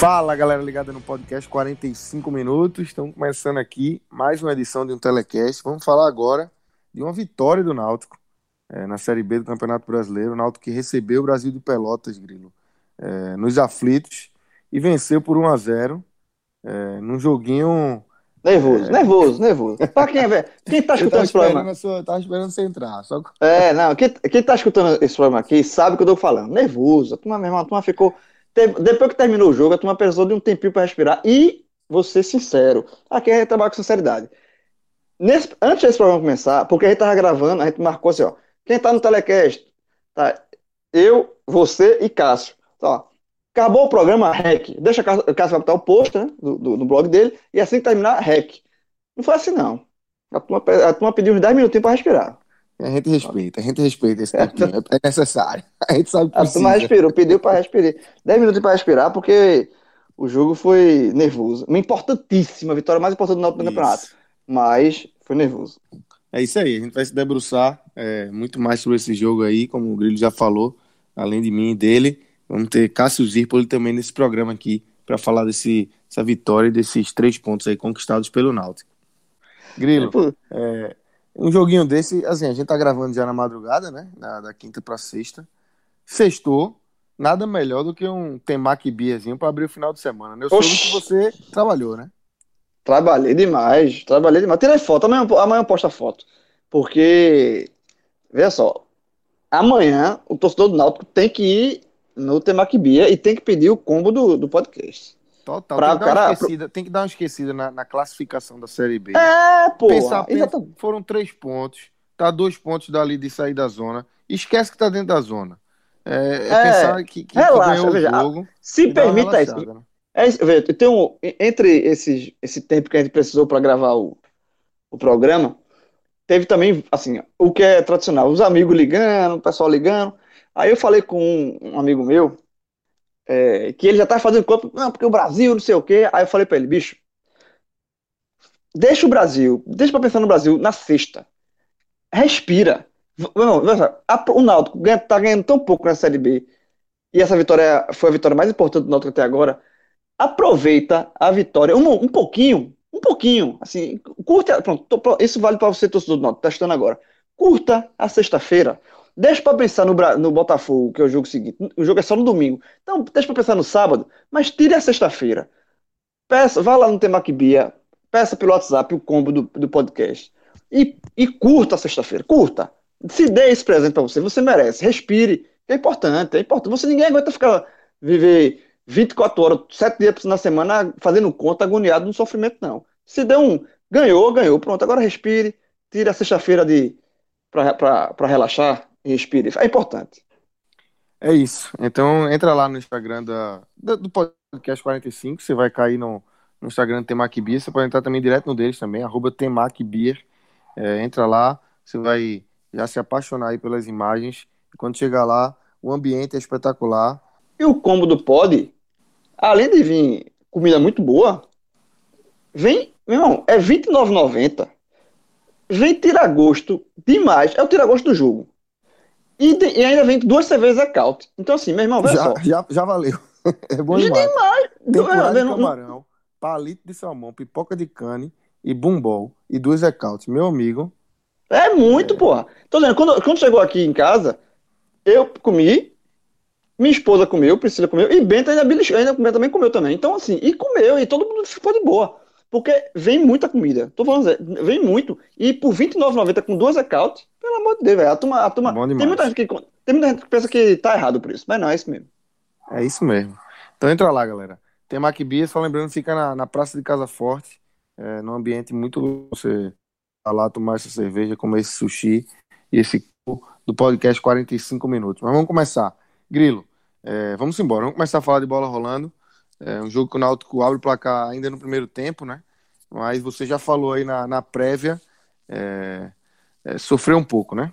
Fala galera ligada no podcast 45 minutos. Estamos começando aqui mais uma edição de um telecast. Vamos falar agora de uma vitória do Náutico é, na Série B do Campeonato Brasileiro. O Náutico que recebeu o Brasil de Pelotas, Grilo, é, nos aflitos e venceu por 1 a 0 é, num joguinho. Nervoso, é... nervoso, nervoso. Pra quem, é, quem tá escutando esse programa. Sua, tava esperando você entrar. Só... É, não, quem, quem tá escutando esse programa aqui sabe o que eu tô falando. Nervoso. A turma, meu irmão, a turma ficou depois que terminou o jogo, a turma precisou de um tempinho para respirar e vou ser sincero. Aqui a gente trabalha com sinceridade. Nesse, antes desse programa começar, porque a gente tava gravando, a gente marcou assim, ó. Quem tá no telecast? Tá, eu, você e Cássio. Então, ó, acabou o programa, REC. Deixa o Cássio vai botar o post né, do, do, blog dele e assim que terminar, REC. Não foi assim, não. A turma, a turma pediu uns 10 minutinhos para respirar. A gente respeita, a gente respeita esse tempinho, é necessário. A gente sabe que A turma respirou, pediu para respirar. 10 minutos para respirar, porque o jogo foi nervoso. Uma importantíssima vitória, mais importante do nosso campeonato. Mas foi nervoso. É isso aí, a gente vai se debruçar é, muito mais sobre esse jogo aí, como o Grilo já falou, além de mim e dele. Vamos ter Cássio Zirpoli também nesse programa aqui, para falar desse, dessa vitória e desses três pontos aí conquistados pelo Náutico. Grilo, é, um joguinho desse, assim, a gente tá gravando já na madrugada, né? Da, da quinta pra sexta. Sextou, nada melhor do que um temaki biazinho pra abrir o final de semana, né? Eu soube que você trabalhou, né? Trabalhei demais, trabalhei demais. Tirei foto, amanhã, amanhã eu posto a foto. Porque, veja só, amanhã o torcedor do Náutico tem que ir no Temaki Bia e tem que pedir o combo do, do podcast. Total. Pra tem, que cara... esquecida, tem que dar uma esquecida na, na classificação da Série B. É, pô. Pensar, pensa, foram três pontos. Tá dois pontos dali de sair da zona. Esquece que tá dentro da zona. É, é, é pensar que, que, relaxa, que veja, jogo. Se permita isso. Né? É, veja, tem um, entre esses, esse tempo que a gente precisou para gravar o, o programa, teve também, assim, o que é tradicional, os amigos ligando, o pessoal ligando. Aí eu falei com um, um amigo meu, é, que ele já tá fazendo conta, não, porque o Brasil, não sei o quê. Aí eu falei para ele, bicho, deixa o Brasil, deixa pra pensar no Brasil na sexta. Respira. Não, o Náutico tá ganhando tão pouco na Série B, e essa vitória foi a vitória mais importante do Náutico até agora. Aproveita a vitória, um, um pouquinho, um pouquinho, assim, curta, pronto, isso vale para você, torcedor do Náutico, testando agora. Curta a sexta-feira. Deixa para pensar no, no Botafogo, que é o jogo seguinte. O jogo é só no domingo. Então, deixa para pensar no sábado, mas tire a sexta-feira. Peça, vá lá no Temaki Bia, peça pelo WhatsApp o combo do, do podcast. E, e curta a sexta-feira. Curta. Se dê esse presente para você, você merece. Respire. É importante, é importante. Você ninguém aguenta ficar viver 24 horas, 7 dias na semana fazendo conta, agoniado no sofrimento, não. Se dê um. Ganhou, ganhou. Pronto, agora respire. Tire a sexta-feira de para relaxar respire. É importante. É isso. Então entra lá no Instagram da, do podcast 45, você vai cair no, no Instagram do Temac Beer, você pode entrar também direto no deles também, arroba Temac Beer. É, entra lá, você vai já se apaixonar aí pelas imagens. E quando chegar lá, o ambiente é espetacular. E o combo do pod, além de vir comida muito boa, vem, meu irmão, é R$29,90. Vem tirar gosto demais. É o tirar gosto do jogo. E, e, ainda vem duas cervejas a caute. Então, assim, meu irmão, já. Já, já valeu. É bom demais. demais. Tem é, de camarão, palito de salmão, pipoca de cane e bumbol e duas ecaute. Meu amigo. É muito, é. porra. Tô dizendo, quando, quando chegou aqui em casa, eu comi, minha esposa comeu, Priscila comeu, e Benta ainda, ainda também comeu também. Então, assim, e comeu, e todo mundo ficou de boa. Porque vem muita comida. Tô falando, vem muito. E por R$29,90 com duas account, pelo amor de Deus, velho. A turma, a turma, tem muita gente que. Tem muita gente que pensa que tá errado por isso, mas não, é isso mesmo. É isso mesmo. Então entra lá, galera. Tem Macbia, só lembrando, fica na, na Praça de Casa Forte, é, num ambiente muito você tá lá, tomar essa cerveja, comer esse sushi e esse do podcast 45 minutos. Mas vamos começar. Grilo, é, vamos embora. Vamos começar a falar de bola rolando. É um jogo que o Náutico abre o placar ainda no primeiro tempo, né? Mas você já falou aí na, na prévia, é, é, sofreu um pouco, né?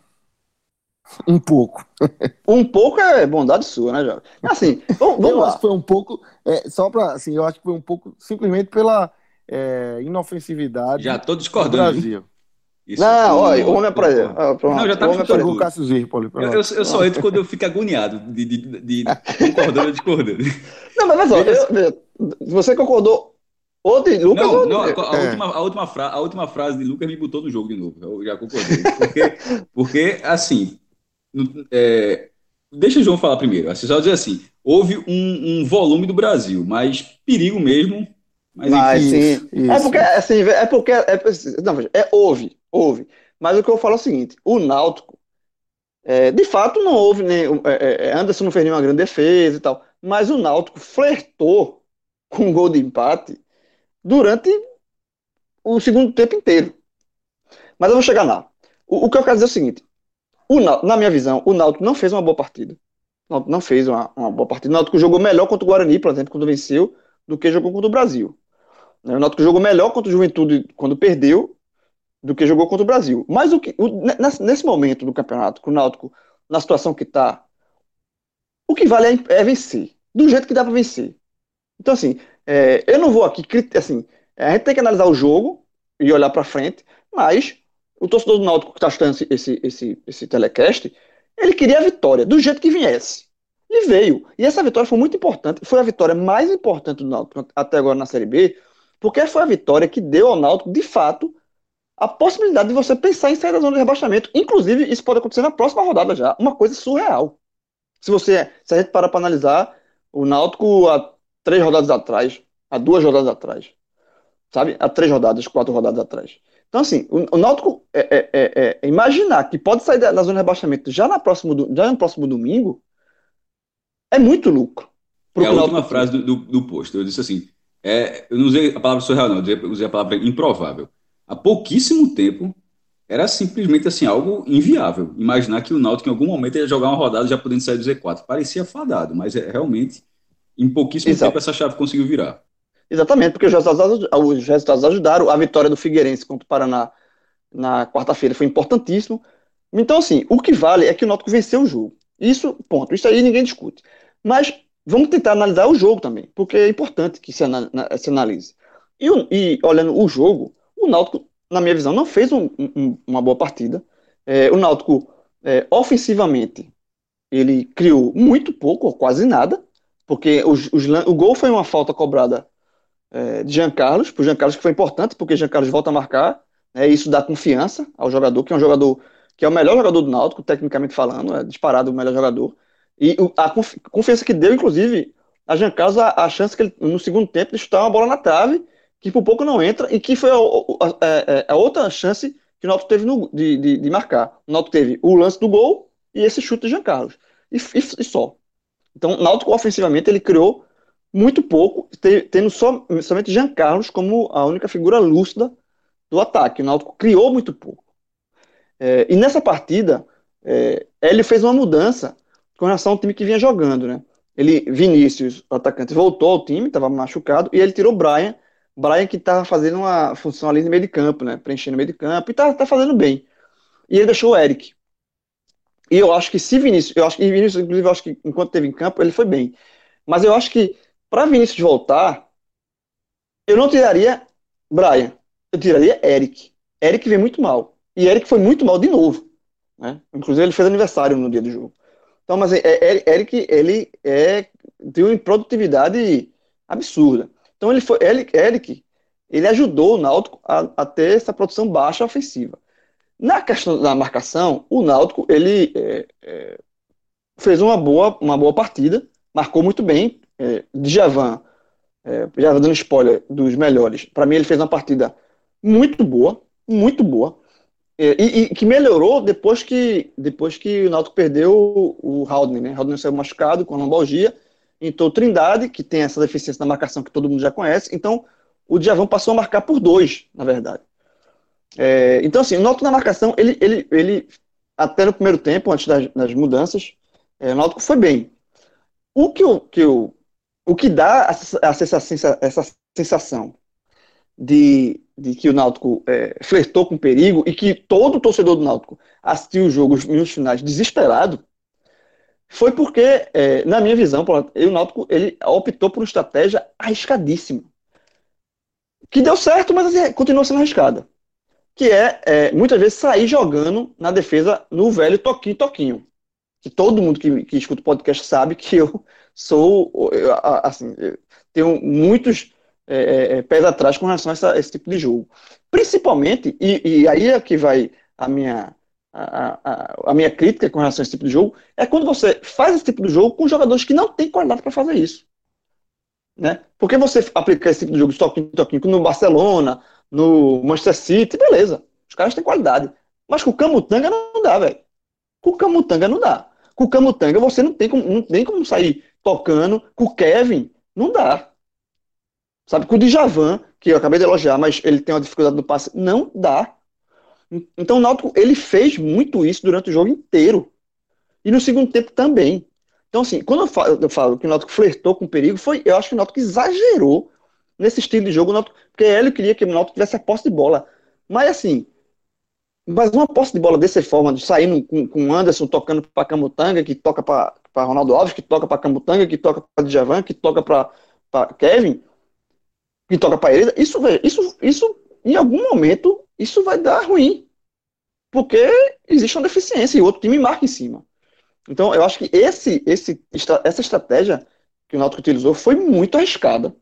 Um pouco. Um pouco é bondade sua, né, Jovem? Assim, vamos, vamos eu lá. acho que foi um pouco, é, só para assim, eu acho que foi um pouco simplesmente pela é, inofensividade Já tô do discordando. Brasil. Isso. Não, olha, o homem apareceu. Ah, pronto, Não, já tá homem. Jogou o Cássio Zirpoli. Eu, eu, eu só entro quando eu fico agoniado de, de, de, de concordando ou discordando. Não, mas olha eu- você concordou ou de Lucas Não, ou de... não, a, a É. última, a, última fra- a última frase de Lucas me botou no jogo de novo. Eu já concordei. Porque, porque assim, é, deixa o João falar primeiro. Assim, só dizer assim, houve um, um volume do Brasil, mas perigo mesmo. Mas Mas enfim, sim. isso, É isso. porque, assim, é porque. É, não, é, houve, houve. Mas o que eu falo é o seguinte: o Náutico, é, de fato, não houve nem. é, é, Anderson não fez nenhuma grande defesa e tal. Mas o Náutico flertou com um gol de empate durante o segundo tempo inteiro. Mas eu vou chegar lá. O, o que eu quero dizer é o seguinte: o Náutico, na minha visão, o Náutico não fez uma boa partida. O Náutico não fez uma, uma boa partida. O Náutico jogou melhor contra o Guarani, por exemplo, quando venceu, do que jogou contra o Brasil. Né, O Náutico jogou melhor contra o Juventude quando perdeu do que jogou contra o Brasil. Mas o que, o- nesse, momento do campeonato, com o Náutico na situação que está, o que vale é, é vencer. Do jeito que dá para vencer. Então, assim, é, eu não vou aqui. Assim, a gente tem que analisar o jogo e olhar para frente, mas o torcedor do Náutico que está assistindo esse, esse, esse, esse telecast, ele queria a vitória, do jeito que viesse. E veio. E essa vitória foi muito importante. Foi a vitória mais importante do Náutico até agora na Série B, porque foi a vitória que deu ao Náutico, de fato, a possibilidade de você pensar em sair da zona de rebaixamento. Inclusive, isso pode acontecer na próxima rodada já. Uma coisa surreal. Se você, se a gente parar para analisar, o Náutico há três rodadas atrás, há duas rodadas atrás, sabe? Há três rodadas, quatro rodadas atrás. Então, assim, o, o Náutico é, é- é- é imaginar que pode sair da, da zona de rebaixamento já, na próximo, já no próximo domingo é muito lucro. É a última frase do, do, do post. Eu disse assim: é, eu não usei a palavra surreal, não, eu usei a palavra improvável. Há pouquíssimo tempo era simplesmente assim algo inviável. Imaginar que o Náutico em algum momento ia jogar uma rodada já podendo sair do Z4. Parecia fadado, mas é, realmente em pouquíssimo Exato. tempo essa chave conseguiu virar. Exatamente, porque os resultados, os resultados ajudaram. A vitória do Figueirense contra o Paraná na quarta-feira foi importantíssimo. Então, assim, o que vale é que o Náutico venceu o jogo. Isso, ponto. Isso aí ninguém discute. Mas vamos tentar analisar o jogo também, porque é importante que se, ana- na- se analise. E, e olhando o jogo, o Náutico, na minha visão, não fez um- um- uma boa partida. É, o Náutico, é, ofensivamente, ele criou muito pouco, ou quase nada, porque os- os o gol foi uma falta cobrada é, de Jean Carlos, pro Jean Carlos que foi importante, porque Jean Carlos volta a marcar, né, isso dá confiança ao jogador, que é um jogador que é o melhor jogador do Náutico, tecnicamente falando, é disparado o melhor jogador. E a confi- confiança que deu, inclusive, a Jean Carlos a, a chance que ele, no segundo tempo, de chutar uma bola na trave, que por pouco não entra, e que foi a, a- a- a outra chance que o Náutico teve no- de, de- de marcar. O Náutico teve o lance do gol e esse chute de Jean Carlos. E, e- e só. Então, o Náutico, ofensivamente, ele criou muito pouco, te- tendo só, somente Jean Carlos como a única figura lúcida do ataque. O Náutico criou muito pouco. É, e nessa partida, é, ele fez uma mudança com relação ao time que vinha jogando, né? Ele, Vinícius, o atacante, voltou ao time, estava machucado, e ele tirou o Brian, Brian que estava fazendo uma função ali no meio de campo, né? Preenchendo o meio de campo, e tá, tá fazendo bem. E ele deixou o Eric. E eu acho que se Vinícius, eu acho que Vinícius, inclusive, eu acho que enquanto teve em campo, ele foi bem. Mas eu acho que para Vinícius voltar, eu não tiraria Brian, eu tiraria Eric. Eric vem muito mal. E Eric foi muito mal de novo. Né? Inclusive, ele fez aniversário no dia do jogo. Então, mas é, é- Eric, ele é, tem uma improdutividade absurda. Então, ele foi, Eric, Eric ele ajudou o Náutico a, a ter essa produção baixa ofensiva. Na questão da marcação, o Náutico, ele é, é, fez uma boa, uma boa partida, marcou muito bem. É, Djavan, é, já dando spoiler dos melhores, para mim ele fez uma partida muito boa, muito boa. é, e, e, que melhorou depois que, depois que o Náutico perdeu o, o Haldner, né? O saiu machucado com a lombalgia, entrou Trindade, que tem essa deficiência na marcação que todo mundo já conhece, então o Djavan passou a marcar por dois, na verdade. É, então, assim, o Náutico na marcação, ele, ele, ele até no primeiro tempo, antes das, das mudanças, é, o Náutico foi bem. O que, o, que, o, o que dá a, a sensação, essa sensação de, de que o Náutico é, flertou com perigo e que todo torcedor do Náutico assistiu os jogos nos finais desesperado, foi porque, é, na minha visão, o Náutico ele optou por uma estratégia arriscadíssima. Que deu certo, mas assim, continua sendo arriscada. Que é, é, muitas vezes, sair jogando na defesa no velho toquinho-toquinho. Que todo mundo que, que escuta o podcast sabe que eu sou, eu, assim, eu tenho muitos é, é, é, pés atrás com relação a, essa, esse tipo de jogo. Principalmente, e, e aí é que vai a minha, a, a, minha crítica com relação a esse tipo de jogo, é quando você faz esse tipo de jogo com jogadores que não têm qualidade para fazer isso. Né? Porque você aplicar esse tipo de jogo de toquinho, toquinho no Barcelona, no Manchester City, beleza. Os caras têm qualidade. Mas com o Camutanga não dá, velho. Com o Camutanga não dá. Com o Camutanga você não tem como, não tem como sair tocando. Com o Kevin, não dá. Sabe, com o Djavan, que eu acabei de elogiar, mas ele tem uma dificuldade no passe, não dá. Então o Náutico, ele fez muito isso durante o jogo inteiro. E no segundo tempo também. Então, assim, quando eu falo, eu falo que o Náutico flertou com o perigo, foi, eu acho que o Náutico exagerou nesse estilo de jogo, Náutico, porque ele queria que o Náutico tivesse a posse de bola. Mas, assim, mas uma posse de bola dessa forma, de sair com, com o Anderson tocando para Camutanga, que toca para Ronaldo Alves, que toca para Camutanga, que toca para Djavan, que toca para Kevin, que toca para ele, isso, isso, isso, em algum momento, isso vai dar ruim. Porque existe uma deficiência e o outro time marca em cima. Então, eu acho que esse, esse, essa estratégia que o Náutico utilizou foi muito arriscada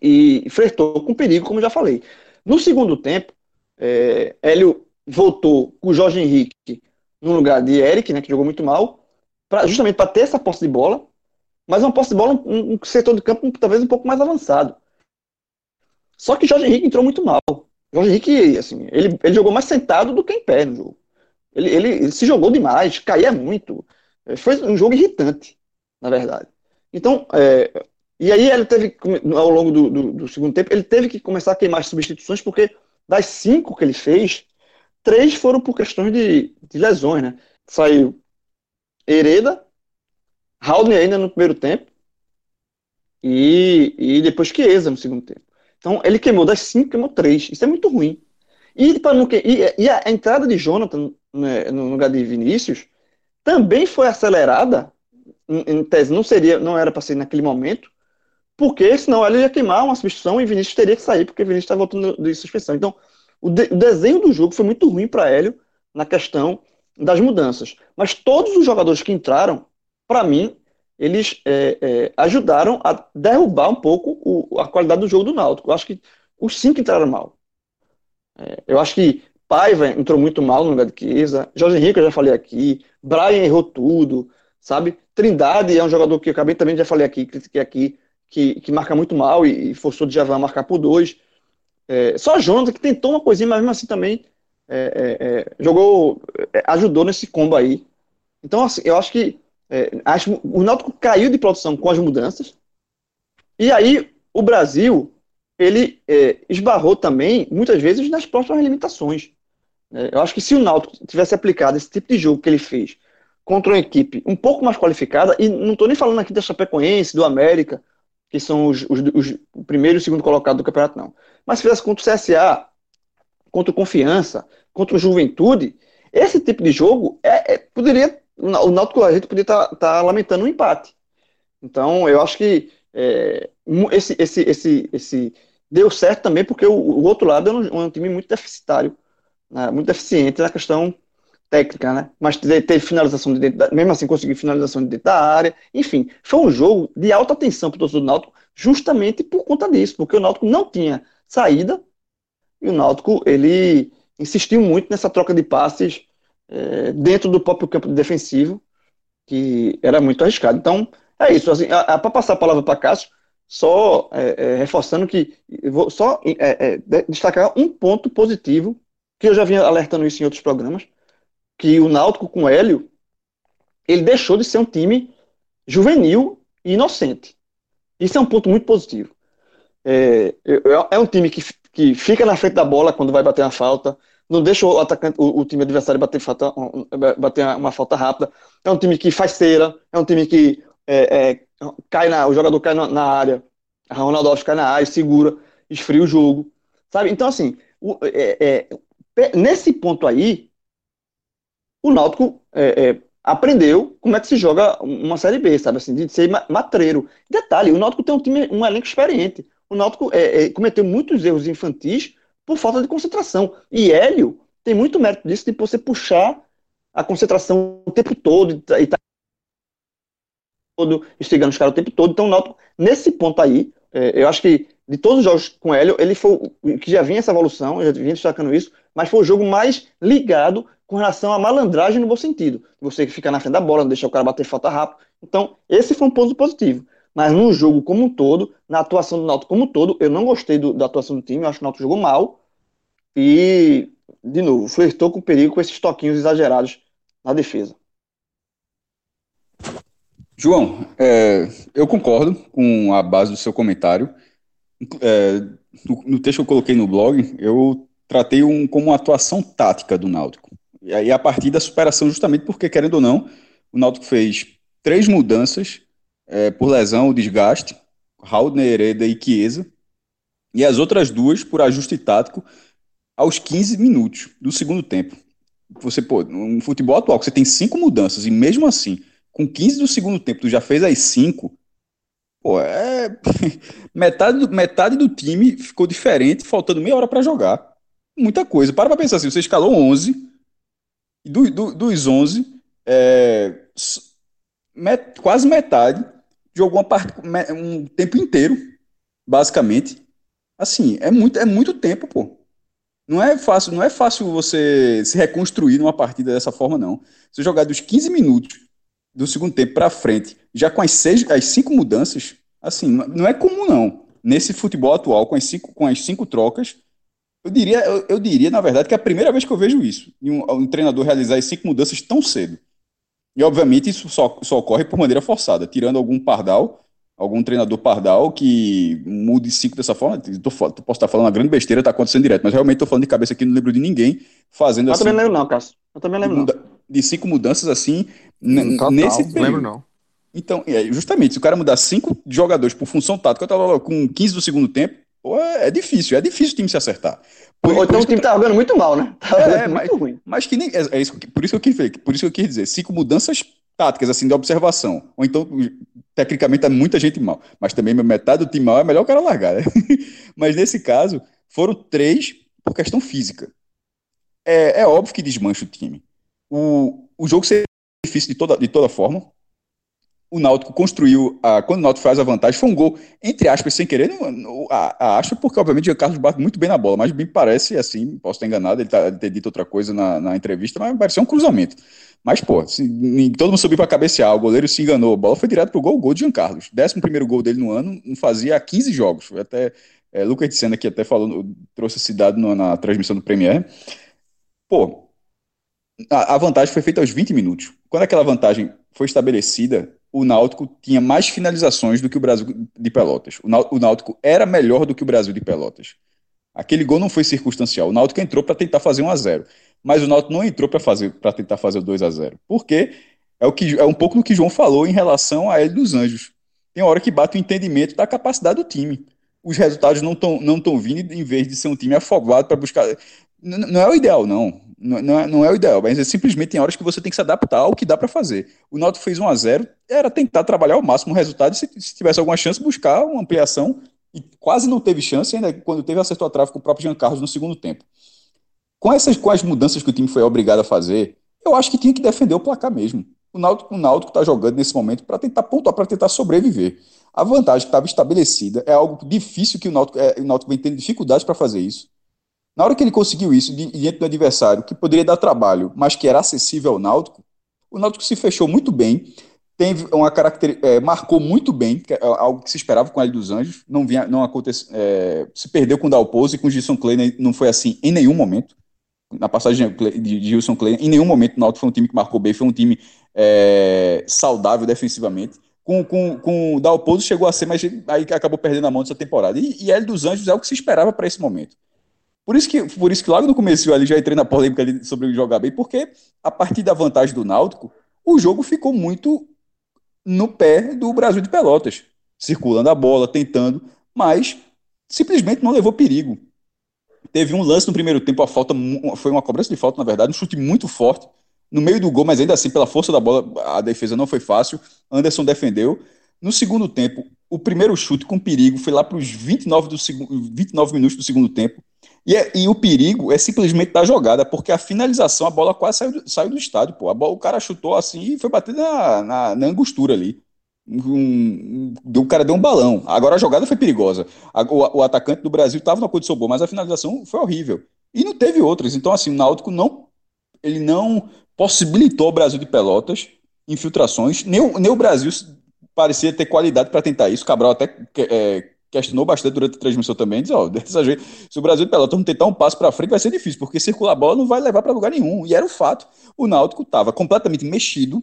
e flertou com perigo, como já falei. No segundo tempo, é, Hélio voltou com o Jorge Henrique no lugar de Eric, né, que jogou muito mal, pra, justamente para ter essa posse de bola, mas uma posse de bola, um, um setor de campo talvez um pouco mais avançado. Só que Jorge Henrique entrou muito mal. Jorge Henrique, assim, ele, ele jogou mais sentado do que em pé no jogo. Ele, ele, ele se jogou demais, caía muito. É, foi um jogo irritante, na verdade. Então, é, e aí ele teve, ao longo do, do, do, segundo tempo, ele teve que começar a queimar as substituições, porque das cinco que ele fez, três foram por questões de, de lesões, né? Saiu Hereda, Haldner ainda no primeiro tempo, e, e depois Chiesa no segundo tempo. Então, ele queimou das cinco, queimou três. Isso é muito ruim. E, para não, e, e a entrada de Jonathan né, no lugar de Vinícius também foi acelerada. Em, tese, não seria, não era para ser naquele momento, porque senão ele ia queimar uma substituição e Vinícius teria que sair, porque Vinícius está voltando de suspensão. Então, o, de, o desenho do jogo foi muito ruim para Hélio na questão das mudanças. Mas todos os jogadores que entraram, para mim, eles é, é, ajudaram a derrubar um pouco o, a qualidade do jogo do Náutico. Eu acho que os cinco entraram mal. É, eu acho que Paiva entrou muito mal no lugar de Chiesa. Jorge Henrique, eu já falei aqui. Brian errou tudo, sabe? Trindade é um jogador que eu acabei também já falei aqui, critiquei aqui, que, que marca muito mal e, e forçou de Javan a marcar por dois. É, só Jonathan que tentou uma coisinha, mas mesmo assim também é, é jogou, ajudou nesse combo aí. Então, assim, eu acho que é, acho, o Náutico caiu de produção com as mudanças. E aí o Brasil ele é, esbarrou também muitas vezes nas próximas limitações. É, eu acho que se o Náutico tivesse aplicado esse tipo de jogo que ele fez contra uma equipe um pouco mais qualificada, e não estou nem falando aqui da Chapecoense, do América, que são os, os, os, o primeiro e o segundo colocado do campeonato, não. Mas se fizesse contra o CSA, contra o Confiança, contra o Juventude, esse tipo de jogo é, é poderia o Náutico a gente podia estar tá, tá lamentando um empate. Então, eu acho que é, esse, esse, esse, esse deu certo também porque o, o outro lado é um, um, time muito deficitário, né, muito deficiente na questão técnica, né? Mas teve finalização de dentro, da, mesmo assim conseguiu finalização de dentro da área. Enfim, foi um jogo de alta tensão para o torcedor do Náutico, justamente por conta disso, porque o Náutico não tinha saída e o Náutico ele insistiu muito nessa troca de passes é, dentro do próprio campo defensivo, que era muito arriscado. Então, é isso. Assim, para passar a palavra para Cássio, só é, é, reforçando que vou só é, destacar um ponto positivo que eu já vinha alertando isso em outros programas, que o Náutico com o Hélio, ele deixou de ser um time juvenil e inocente. Isso é um ponto muito positivo. É, é um time que, que fica na frente da bola quando vai bater uma falta, não deixa o atacante, o, o time adversário bater, falta, bater uma falta rápida. É um time que faz cera, é um time que é, é, cai na, o jogador cai na, na área, a Ronaldo Alves cai na área, segura, esfria o jogo, sabe? Então, assim, o, é, é nesse ponto aí, o Náutico é, é, aprendeu como é que se joga uma Série B, sabe? Assim, de ser matreiro. Detalhe, o Náutico tem um time, um elenco experiente. O Náutico cometeu muitos erros infantis por falta de concentração. E Hélio tem muito mérito disso, de você puxar a concentração o tempo todo e tá todo, instigando os caras o tempo todo. Então, Náutico, nesse ponto aí, é, eu acho que de todos os jogos com Hélio, ele foi que já vinha essa evolução, já vinha destacando isso, mas foi o jogo mais ligado com relação à malandragem no bom sentido. Você que fica na frente da bola, não deixa o cara bater falta rápido. Então, esse foi um ponto positivo. Mas no jogo como um todo, na atuação do Náutico como um todo, eu não gostei do, da atuação do time, eu acho que o Náutico jogou mal. E, de novo, flertou com o perigo com esses toquinhos exagerados na defesa. João, é, eu concordo com a base do seu comentário. É, no, no, texto que eu coloquei no blog, eu tratei um, como uma atuação tática do Náutico. E aí, a partir da superação, justamente porque, querendo ou não, o Náutico fez três mudanças é, por lesão, desgaste, Raul Hereda e Chiesa, e as outras duas por ajuste tático aos 15 minutos do segundo tempo. Você, pô, um futebol atual, você tem cinco mudanças, e mesmo assim, com 15 do segundo tempo, tu já fez as cinco, pô, é. metade, do, metade do time ficou diferente, faltando meia hora para jogar. Muita coisa. Para pra pensar assim, você escalou 11, e do, do, dos 11, é, met, quase metade jogou parte, um tempo inteiro, basicamente. Assim, é muito, é muito tempo, pô. Não é fácil, não é fácil você se reconstruir numa partida dessa forma, não. Você jogar dos 15 minutos do segundo tempo para frente, já com as, seis, as cinco mudanças, assim, não é comum, não. Nesse futebol atual, com as cinco, com as cinco trocas, eu diria, eu, eu diria, na verdade, que é a primeira vez que eu vejo isso, um, um treinador realizar as cinco mudanças tão cedo. E, obviamente, isso só, só ocorre por maneira forçada, tirando algum pardal, algum treinador pardal que mude cinco dessa forma. Tô, posso estar falando uma grande besteira, está acontecendo direto, mas realmente estou falando de cabeça aqui, não lembro de ninguém fazendo eu assim. Eu também lembro não, Cássio. Eu também lembro de, não. De cinco mudanças assim, Total, nesse período. lembro não. Então, é, justamente, se o cara mudar cinco jogadores por função tática, com 15 do segundo tempo, pô, é, é difícil, é difícil o time se acertar. Por, Ou então o time tá jogando muito mal, né? Tá é, mas, muito ruim. Mas que nem. É, é, isso, por isso que eu quis por isso que eu quis dizer. Cinco mudanças táticas, assim, de observação. Ou então, tecnicamente, é muita gente mal. Mas também metade do time mal é melhor o cara largar, né? mas nesse caso, foram três por questão física. É, é óbvio que desmancha o time. O, o jogo seria difícil de toda, de toda forma. O Náutico construiu, a, quando o Náutico faz a vantagem, foi um gol, entre aspas, sem querer, a, a aspas, porque obviamente o Carlos bate muito bem na bola, mas me parece, assim, posso estar enganado, ele, tá, ter dito outra coisa na, na entrevista, mas parecia um cruzamento. Mas, pô, se, todo mundo subiu para cabecear, o goleiro se enganou, a bola foi direto pro gol, o gol de Jean Carlos. Décimo primeiro gol dele no ano, não fazia 15 jogos. Até, é, Lucas de Sena aqui até falou, trouxe esse dado no, na transmissão do Premier. Pô, a, a vantagem foi feita aos 20 minutos. Quando aquela vantagem foi estabelecida, o Náutico tinha mais finalizações do que o Brasil de Pelotas. O Náutico era melhor do que o Brasil de Pelotas. Aquele gol não foi circunstancial. O Náutico entrou para tentar fazer 1 a 0 mas o Náutico não entrou para fazer para tentar fazer o 2 a 0 Porque é o que é um pouco do que João falou em relação a ele dos Anjos. Tem hora que bate o entendimento da capacidade do time. Os resultados não estão não tão vindo em vez de ser um time afogado para buscar. Não, não é o ideal, não. Não, é, não é o ideal, mas é simplesmente tem horas que você tem que se adaptar ao que dá para fazer. O Náutico fez 1 a 0 era tentar trabalhar ao máximo o resultado e se, se tivesse alguma chance, buscar uma ampliação. E quase não teve chance, ainda quando teve acertou a trave com o próprio Jean Carlos no segundo tempo. Com essas com as mudanças que o time foi obrigado a fazer, eu acho que tinha que defender o placar mesmo. O Náutico o Náutico está jogando nesse momento para tentar pontuar, para tentar sobreviver. A vantagem que estava estabelecida é algo difícil que o Náutico, é, o Náutico vem tendo dificuldades para fazer isso. Na hora que ele conseguiu isso diante do adversário, que poderia dar trabalho, mas que era acessível ao Náutico, o Náutico se fechou muito bem, teve uma caracter, é, marcou muito bem, que é algo que se esperava com ele dos Anjos, não vinha, não aconteceu, é, se perdeu com o Dalpozo e com o Gilson Kleiner não foi assim em nenhum momento. na passagem de Gilson Clay, em nenhum momento o Náutico foi um time que marcou bem, foi um time é, saudável defensivamente. Com, com, com o Dalpozo chegou a ser, mas aí acabou perdendo a mão dessa temporada. E, e Hélio dos Anjos é o que se esperava para esse momento. Por isso, que, por isso que logo no começo ali já entrei na polêmica sobre jogar bem, porque a partir da vantagem do Náutico, o jogo ficou muito no pé do Brasil de Pelotas, circulando a bola, tentando, mas simplesmente não levou perigo. Teve um lance no primeiro tempo, a falta foi uma cobrança de falta, na verdade, um chute muito forte no meio do gol, mas ainda assim, pela força da bola, a defesa não foi fácil. Anderson defendeu. No segundo tempo, o primeiro chute com perigo foi lá para os 29, do 29 minutos do segundo tempo. E, é, e, o perigo é simplesmente da jogada, porque a finalização, a bola quase saiu, saiu do estádio. Pô. Bola, o cara chutou assim e foi bater na, na, na angostura ali. Um, um, o cara deu um balão. Agora a jogada foi perigosa. A, o, o, atacante do Brasil estava na condição boa, mas a finalização foi horrível. E não teve outras. Então, assim, o Náutico não, ele não possibilitou ao Brasil de Pelotas infiltrações. Nem, nem o Brasil parecia ter qualidade para tentar isso. Cabral até é, questionou bastante durante a transmissão também. Diz, ó, dessa jeito, se o Brasil de Pelotas não tentar um passo para frente, vai ser difícil, porque circular a bola não vai levar para lugar nenhum. E era o fato. O Náutico estava completamente mexido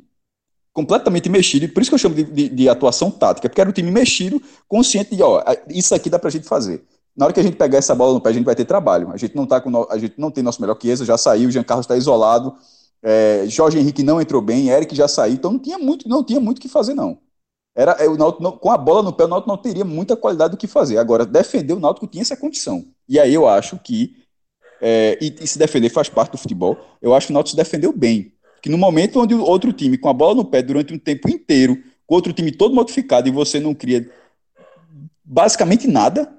completamente mexido, e por isso que eu chamo de, de, de, atuação tática, porque era um time mexido, consciente de, ó, isso aqui dá pra gente fazer. Na hora que a gente pegar essa bola no pé, a gente vai ter trabalho. A gente não tá com no, a gente não tem nosso melhor Chiesa, já saiu, o Jean Carlos está isolado, é, Jorge Henrique não entrou bem, Eric já saiu, então não tinha muito, não tinha muito o que fazer não. Era é, o Náutico, não, com a bola no pé, o Náutico não teria muita qualidade do que fazer. Agora defender o Náutico tinha essa condição. E aí eu acho que é, e, e se defender faz parte do futebol. Eu acho que o Náutico se defendeu bem que no momento onde o outro time com a bola no pé durante um tempo inteiro, com outro time todo modificado e você não cria basicamente nada,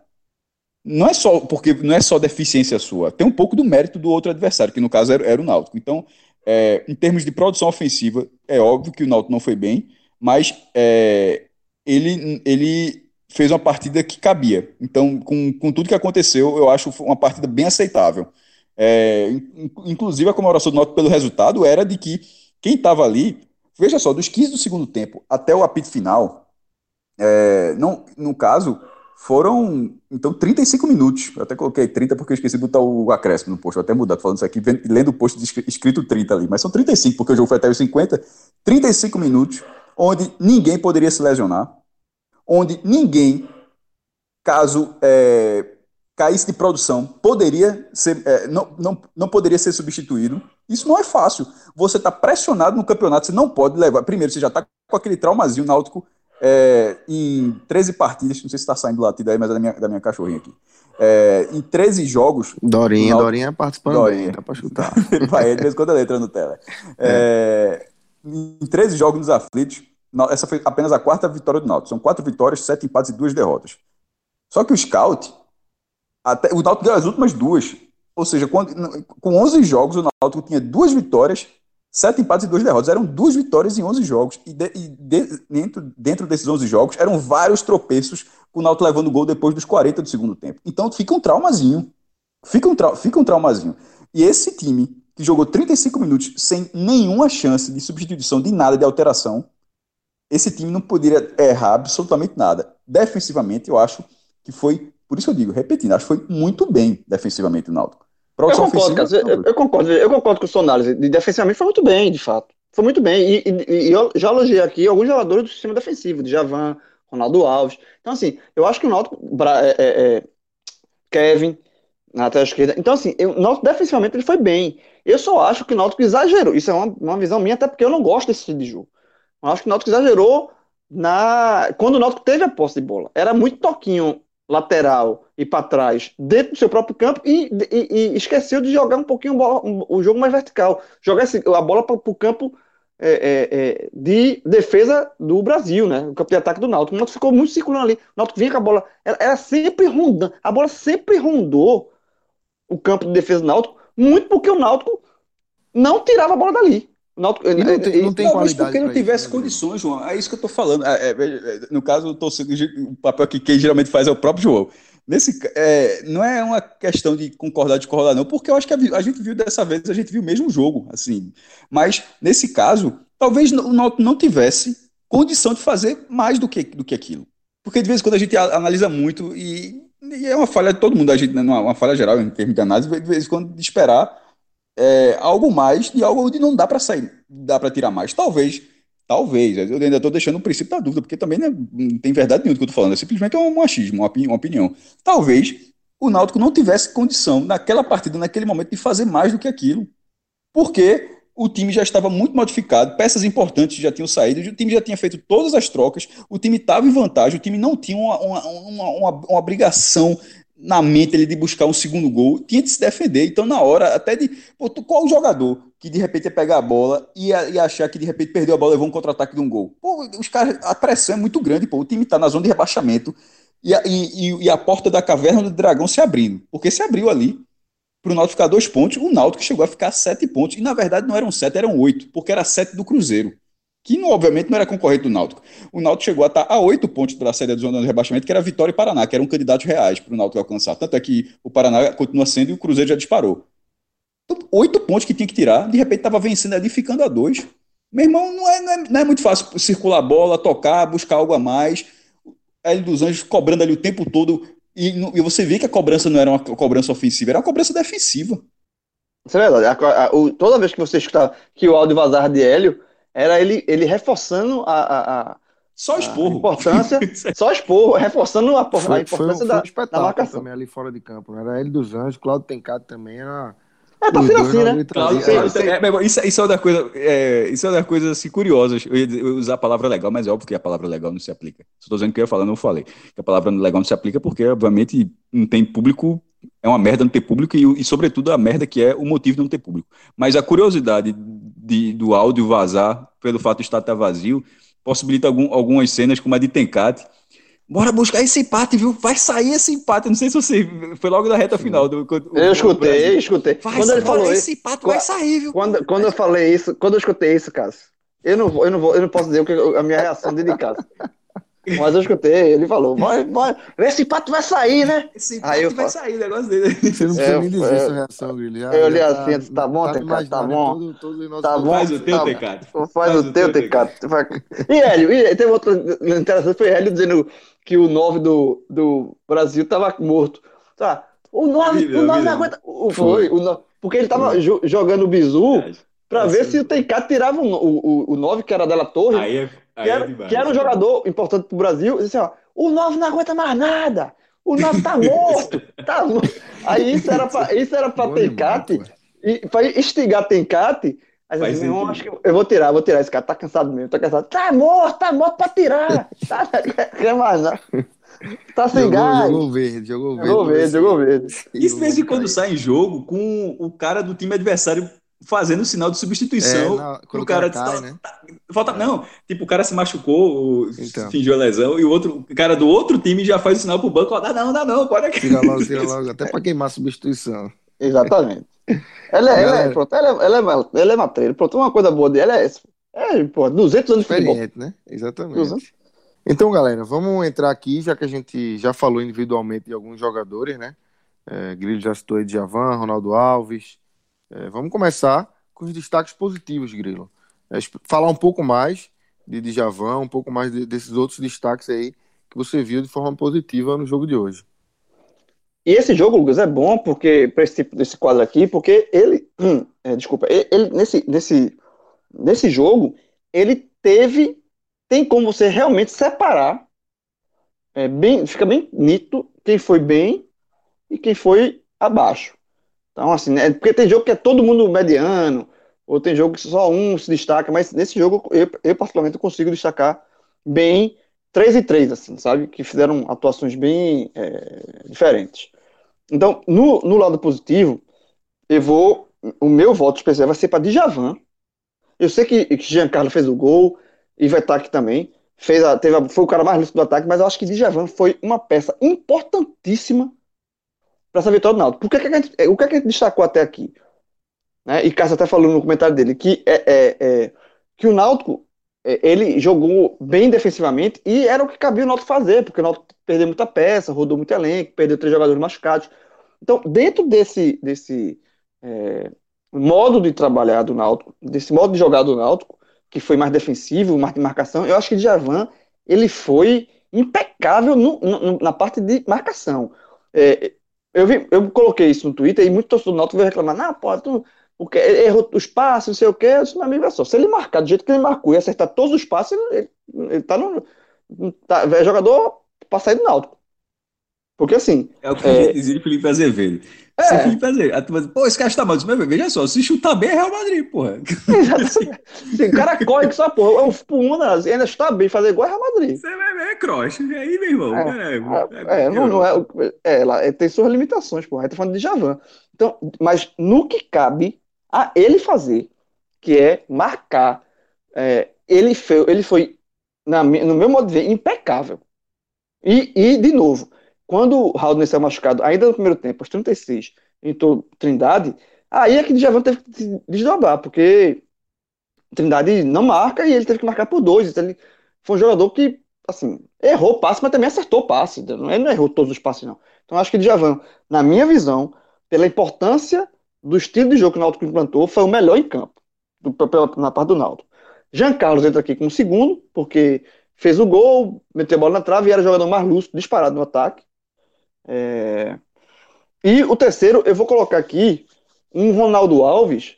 não é só porque não é só deficiência sua, tem um pouco do mérito do outro adversário, que no caso era, era o Náutico. Então, é, em termos de produção ofensiva, é óbvio que o Náutico não foi bem, mas é, ele, ele fez uma partida que cabia. Então, com, com tudo que aconteceu, eu acho uma partida bem aceitável. É, inclusive, a comemoração do Náutico pelo resultado era de que quem estava ali, veja só, dos 15 do segundo tempo até o apito final, é, não, no caso, foram então 35 minutos. Eu até coloquei 30 porque eu esqueci de botar o acréscimo no post. Eu até mudar, falando isso aqui, lendo o post escrito 30 ali, mas são 35 porque o jogo foi até os 50. 35 minutos onde ninguém poderia se lesionar, onde ninguém, caso é, caísse de produção, poderia ser, é, não, não, não poderia ser substituído. Isso não é fácil. Você está pressionado no campeonato, você não pode levar. Primeiro, você já está com aquele traumazinho náutico é, em 13 partidas, não sei se está saindo latido aí, mas é da minha, da minha cachorrinha aqui. É, em 13 jogos. Dorinha, Náutico, Dorinha participando Dorinha. dá para chutar. Ele vai, de vez em quando ele entra no tela. É. Em 13 jogos nos aflitos, essa foi apenas a quarta vitória do Náutico. São quatro vitórias, sete empates e duas derrotas. Só que o Scout até, o Náutico ganhou as últimas duas. Ou seja, quando, com 11 jogos, o Náutico tinha duas vitórias, sete empates e duas derrotas. Eram duas vitórias em 11 jogos. E, de, e de, dentro, dentro desses 11 jogos, eram vários tropeços com o Náutico levando gol depois dos 40 do segundo tempo. Então fica um traumazinho. Fica um, tra fica um traumazinho. E esse time, que jogou 35 minutos sem nenhuma chance de substituição, de nada, de alteração, esse time não poderia errar absolutamente nada. Defensivamente, eu acho que foi por isso eu digo, repetindo, acho que foi muito bem defensivamente o Náutico. Eu concordo, ofensiva, eu, eu, concordo, eu concordo com o sua análise. De defensivamente foi muito bem, de fato. Foi muito bem. E, e, e eu já elogiei aqui alguns jogadores do sistema defensivo, de Javan, Ronaldo Alves. Então, assim, eu acho que o Náutico, é, é, é, Kevin, na lateral esquerda. Então, assim, eu, o Náutico defensivamente ele foi bem. Eu só acho que o Náutico exagerou. Isso é uma, uma visão minha, até porque eu não gosto desse tipo de jogo. Eu acho que o Náutico exagerou na quando o Náutico teve a posse de bola. Era muito toquinho lateral e para trás dentro do seu próprio campo e, e, e, esqueceu de jogar um pouquinho o jogo mais vertical. Jogar a bola para o campo é, é, é, de defesa do Brasil, né? O campo de ataque do Náutico. O Náutico ficou muito circulando ali. O Náutico vinha com a bola. Ela, era sempre rondando. A bola sempre rondou o campo de defesa do Náutico, muito porque o Náutico não tirava a bola dali. Náutico, não, é, tem, não tem qualidade. porque não tivesse isso, né? condições, João. É isso que eu estou falando. É, é, é, no caso, eu sendo, o papel que quem geralmente faz é o próprio João. Nesse, é, não é uma questão de concordar, de concordar, não, porque eu acho que a, a, gente viu dessa vez, a gente viu o mesmo jogo, assim. Mas, nesse caso, talvez o Náutico não tivesse condição de fazer mais do que, do que aquilo. Porque de vez em quando a gente analisa muito e, e é uma falha de todo mundo, a gente, não é uma falha geral em termos de análise, de vez em quando de esperar é, algo mais de algo onde não dá para sair, dá para tirar mais. Talvez, talvez, eu ainda estou deixando o princípio da dúvida, porque também né, não tem verdade nenhuma do que eu estou falando, é simplesmente um machismo, uma, uma opinião. Talvez o Náutico não tivesse condição, naquela partida, naquele momento, de fazer mais do que aquilo. Porque o time já estava muito modificado, peças importantes já tinham saído, o time já tinha feito todas as trocas, o time estava em vantagem, o time não tinha uma, uma, uma, uma, obrigação na mente ele de buscar um segundo gol, tinha de se defender. Então, na hora, até de. Pô, qual o jogador que de repente ia pegar a bola e, ia, ia achar que de repente perdeu a bola e levou um contra-ataque de um gol? Pô, os caras, a pressão é muito grande, pô. O time tá na zona de rebaixamento e a, e, e a porta da caverna do dragão se abrindo. Porque se abriu ali para o Náutico ficar dois pontos, o Náutico chegou a ficar sete pontos. E na verdade não eram sete, eram oito, porque era sete do Cruzeiro que obviamente não era concorrente do Náutico. O Náutico chegou a estar a oito pontos da saída do zona de rebaixamento, que era Vitória e Paraná, que eram candidatos reais para o Náutico alcançar. Tanto é que o Paraná continua sendo e o Cruzeiro já disparou. Então, oito pontos que tinha que tirar, de repente estava vencendo ali, ficando a dois. Meu irmão, não é, não é, não é muito fácil circular a bola, tocar, buscar algo a mais. L dos Anjos cobrando ali o tempo todo. E, e você vê que a cobrança não era uma cobrança ofensiva, era uma cobrança defensiva. Isso é verdade. A, a, o, toda vez que você escuta que o áudio vazar de Hélio, era ele, ele reforçando a, a, a só esporro. A importância, só esporro, reforçando a, foi, a importância foi, foi da, da marcação. também ali fora de campo. Né? Era ele dos Anjos, Cláudio Tencado também era. É, tá sendo assim, né? Claro, é, isso, isso é uma das coisas, é, isso é uma das coisas assim, curiosas. Eu ia usar a palavra legal, mas é óbvio que a palavra legal não se aplica. Se eu tô dizendo que eu ia falar, não falei. Que a palavra legal não se aplica porque, obviamente, não tem público é uma merda não ter público e, e, sobretudo, a merda que é o motivo de não ter público. Mas a curiosidade de, do áudio vazar, pelo fato de estar até vazio, possibilita algum, algumas cenas, como a de Tencate. Bora buscar esse empate, viu? Vai sair esse empate. Não sei se você. Foi logo na reta final do. do eu escutei, eu escutei. Vai, quando ele falou esse empate quando, vai sair, viu? Quando, quando eu falei isso, quando eu escutei isso, Cássio, eu não, eu não, vou, eu não posso dizer o que a minha reação dentro de casa. Mas eu escutei, ele falou, vai, vai, esse empate vai sair, né? Esse eu vai sair, o negócio dele. Você não precisa é, nem dizer é, sua reação, Guilherme. Eu olhei assim, tá, tá bom, Tecato, tá bom. Todo, tá bom. Faz o teu, tá, Tecato. Faz, faz o teu, Tecato. E Hélio, e teve outra interessante, foi Hélio dizendo que o 9 do, do Brasil tava morto. Tá, o 9, o 9 não aguenta. Foi, o 9, porque ele tava jogando o bizu pra ver se o Tecato tirava o, o, o 9, que era dela Torre. Aí é que era, é que era um jogador importante pro Brasil, disse assim, ó, o 9 não aguenta mais nada, o 9 tá morto, tá morto. Aí isso era pra, isso era pra Tencate, e pra instigar Tencate, Aí eu, disse, acho que eu vou tirar, vou tirar esse cara, tá cansado mesmo, tá cansado. Tá morto, tá morto pra tirar. Tá, quer mais não. Tá sem jogou, gás. Jogou verde, jogou verde. Jogou verde, jogou verde. Isso de vez em quando sai em jogo com o cara do time adversário fazendo sinal de substituição é, pro cara. Cai, tá, né? falta, não, tipo, o cara se machucou, então. fingiu a lesão, e o outro o cara do outro time já faz o sinal pro banco, ó, dá não, dá não, pode aqui. Tira logo, tira logo, até pra queimar a substituição. Exatamente. Ela, é, ela, é, pronto, ela, é, ela, é, ela é matreira. Pronto, uma coisa boa dela é essa. É, pô, 200 anos de futebol. né? Exatamente. 200. Então, galera, vamos entrar aqui, já que a gente já falou individualmente de alguns jogadores, né? É, Grilho já citou aí Javan, Ronaldo Alves, é, vamos começar com os destaques positivos, Grilo. É, falar um pouco mais de Djavan, um pouco mais de, desses outros destaques aí que você viu de forma positiva no jogo de hoje. E esse jogo, Lucas, é bom porque para esse tipo desse quadro aqui, porque ele, hum, é, desculpa, ele, ele, nesse, nesse, nesse jogo ele teve, tem como você realmente separar, é, bem, fica bem nítido quem foi bem e quem foi abaixo. Então, assim, né? Porque tem jogo que é todo mundo mediano, ou tem jogo que só um se destaca, mas nesse jogo eu, eu particularmente consigo destacar bem 3 e 3, assim, sabe? Que fizeram atuações bem é, diferentes. Então, no, no lado positivo, eu vou. O meu voto especial vai ser para Djavan. Eu sei que, que Giancarlo fez o gol e aqui também. Fez a, teve a, foi o cara mais lúcido do ataque, mas eu acho que Djavan foi uma peça importantíssima para essa vitória do Náutico. Por que, que a gente, o que, a gente destacou até aqui? Né? E Cássio até falou no comentário dele que, é, é, é que o Náutico é, ele jogou bem defensivamente e era o que cabia o Náutico fazer, porque o Náutico perdeu muita peça, rodou muito elenco, perdeu três jogadores machucados. Então, dentro desse, desse é, modo de trabalhar do Náutico, desse modo de jogar do Náutico, que foi mais defensivo, mais de marcação, eu acho que o Djavan, ele foi impecável no, no, na parte de marcação. É, eu, vi, eu coloquei isso no Twitter e muito torcedor do Náutico veio reclamar, não, pô, tu, porque ele errou os passes, não sei o quê. Eu disse, meu amigo, é só. Se ele marcar do jeito que ele marcou e acertar todos os passes, ele, ele, ele tá no. Tá, é jogador pra sair do Náutico. Porque assim. É o que é... dizia Felipe Azevedo. É. Se Felipe Azevedo, a turma, pô, esse cara está mal. Mas veja só, se chutar bem é Real Madrid, porra. Exatamente. o cara corre que só, porra. É o Puna ainda chutar bem, fazer igual é Real Madrid. Você vai ver, é cross. E aí, meu irmão? É, é, é não, não é, é, ela tem suas limitações, porra. A gente tá falando de Javan. Então, mas no que cabe a ele fazer, que é marcar, é, ele, foi, ele foi, na, no meu modo de ver, impecável. E, e de novo, quando o Haldner saiu machucado, ainda no primeiro tempo, aos 36, entrou Trindade, aí é que o Djavan teve que desdobrar, porque Trindade não marca e ele teve que marcar por dois. Então ele foi um jogador que, assim, errou o passe, mas também acertou o passe. Ele não errou todos os passes, não. Então acho que o Djavan, na minha visão, pela importância do estilo de jogo que o Náutico implantou, foi o melhor em campo, do, pela, na parte do Náutico. Jean Carlos entra aqui com o segundo, porque fez o gol, meteu a bola na trave e era o jogador mais lúcido, disparado no ataque. É... E o terceiro, eu vou colocar aqui um Ronaldo Alves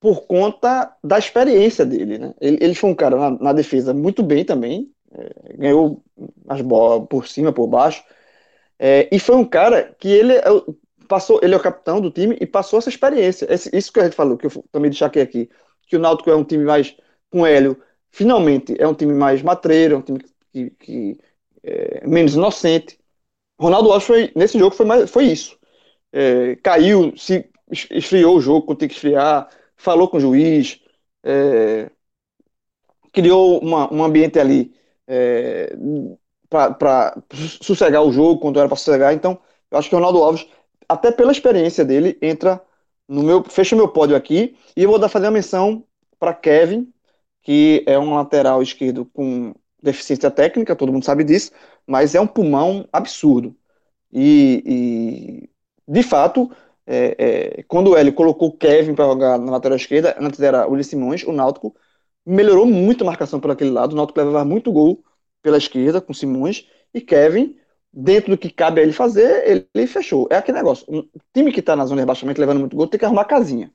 por conta da experiência dele. Né? Ele, ele foi um cara na, na defesa muito bem também, é, ganhou as bolas por cima, por baixo, é, e foi um cara que ele é passou, ele é o capitão do time e passou essa experiência. Esse, isso que a gente falou, que eu também destaquei aqui, que o Náutico é um time mais com Hélio, finalmente é um time mais matreiro, é um time que, que é menos inocente. Ronaldo Alves foi, nesse jogo foi, mais, foi isso. É, caiu, se esfriou o jogo quando tem que esfriar, falou com o juiz, é, criou uma, um ambiente ali é, para sossegar o jogo quando era para sossegar. Então, eu acho que o Ronaldo Alves, até pela experiência dele, entra no meu. Fecha meu pódio aqui. E eu vou dar, fazer uma menção para Kevin, que é um lateral esquerdo com deficiência técnica, todo mundo sabe disso, mas é um pulmão absurdo. E, e de fato, é, é, quando o Hélio colocou o Kevin para jogar na lateral esquerda, antes era o Willis Simões, o Náutico melhorou muito a marcação por aquele lado, o Náutico levava muito gol pela esquerda com Simões, e Kevin, dentro do que cabe a ele fazer, ele, ele fechou. É aquele negócio, um time que está na zona de rebaixamento levando muito gol tem que arrumar casinha.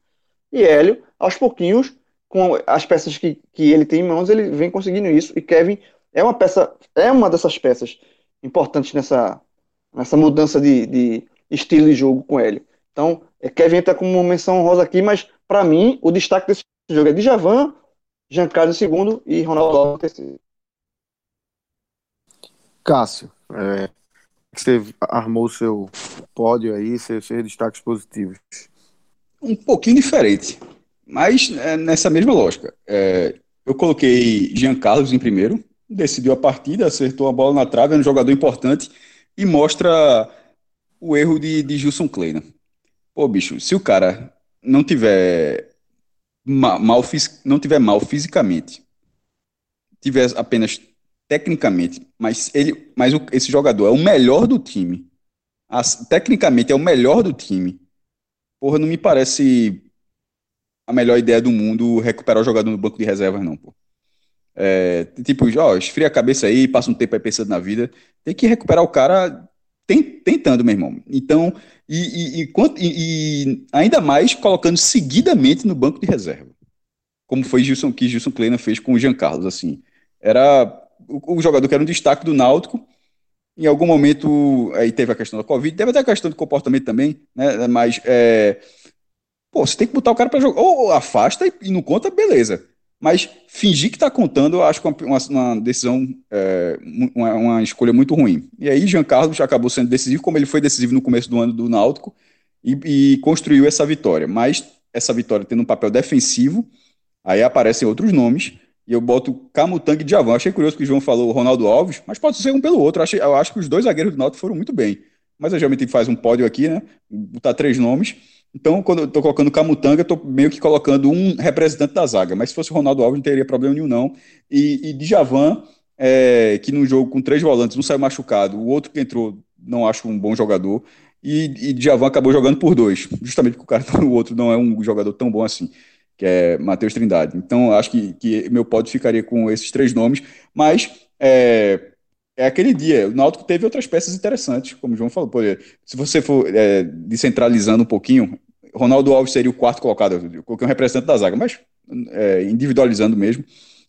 E Hélio, aos pouquinhos, com as peças que, que ele tem em mãos, ele vem conseguindo isso, e Kevin é uma peça, é uma dessas peças importantes nessa, nessa mudança de, de estilo de jogo com ele. Então, é, Kevin está como menção rosa aqui, mas para mim o destaque desse jogo é de Javan, Jean Carlos segundo e Ronaldo Alves terceiro. Cássio, é, você armou o seu pódio aí, seus, seus destaques positivos. Um pouquinho diferente, mas é, nessa mesma lógica. É, eu coloquei Jean Carlos em primeiro, decidiu a partida, acertou a bola na trave, é um jogador importante e mostra o erro de, de Gilson Kleina. Pô, bicho, se o cara não tiver mal, não tiver mal fisicamente, tiver apenas tecnicamente, mas ele, mas o, esse jogador é o melhor do time, as, tecnicamente é o melhor do time. Porra, não me parece a melhor ideia do mundo recuperar o jogador no banco de reservas, não, pô. É, tipo, ó, esfria a cabeça aí, passa um tempo aí pensando na vida. Tem que recuperar o cara tentando, meu irmão. Então, e, e, e, e, ainda mais colocando seguidamente no banco de reserva. Como foi Gilson, que Gilson Kleina fez com o Jean Carlos, assim. Era o, o, jogador que era um destaque do Náutico. Em algum momento, aí teve a questão da Covid, teve até a questão do comportamento também, né? Mas, é, pô, você tem que botar o cara para jogar. Ou afasta e não conta, beleza. Mas fingir que está contando, eu acho é uma, uma decisão, é, uma, uma, escolha muito ruim. E aí, Jean Carlos acabou sendo decisivo, como ele foi decisivo no começo do ano do Náutico, e, e construiu essa vitória. Mas essa vitória tendo um papel defensivo, aí aparecem outros nomes, e eu boto Camutang e Djavan. Achei curioso que o João falou Ronaldo Alves, mas pode ser um pelo outro. Eu, achei, eu acho que os dois zagueiros do Náutico foram muito bem. Mas a gente faz um pódio aqui, né? Botar três nomes. Então, quando eu estou colocando Camutanga, estou meio que colocando um representante da zaga. Mas se fosse o Ronaldo Alves, não teria problema nenhum, não. E, e Djavan, é, que num jogo com três volantes, um saiu machucado, o outro que entrou, não acho um bom jogador. E, e Djavan acabou jogando por dois, justamente porque o cara, o outro não é um jogador tão bom assim, que é Matheus Trindade. Então, acho que, que meu pódio ficaria com esses três nomes. Mas é, é aquele dia. O Náutico teve outras peças interessantes, como o João falou. Pô, se você for é, descentralizando um pouquinho, Ronaldo Alves seria o quarto colocado, eu coloquei um representante da zaga, mas é, individualizando mesmo.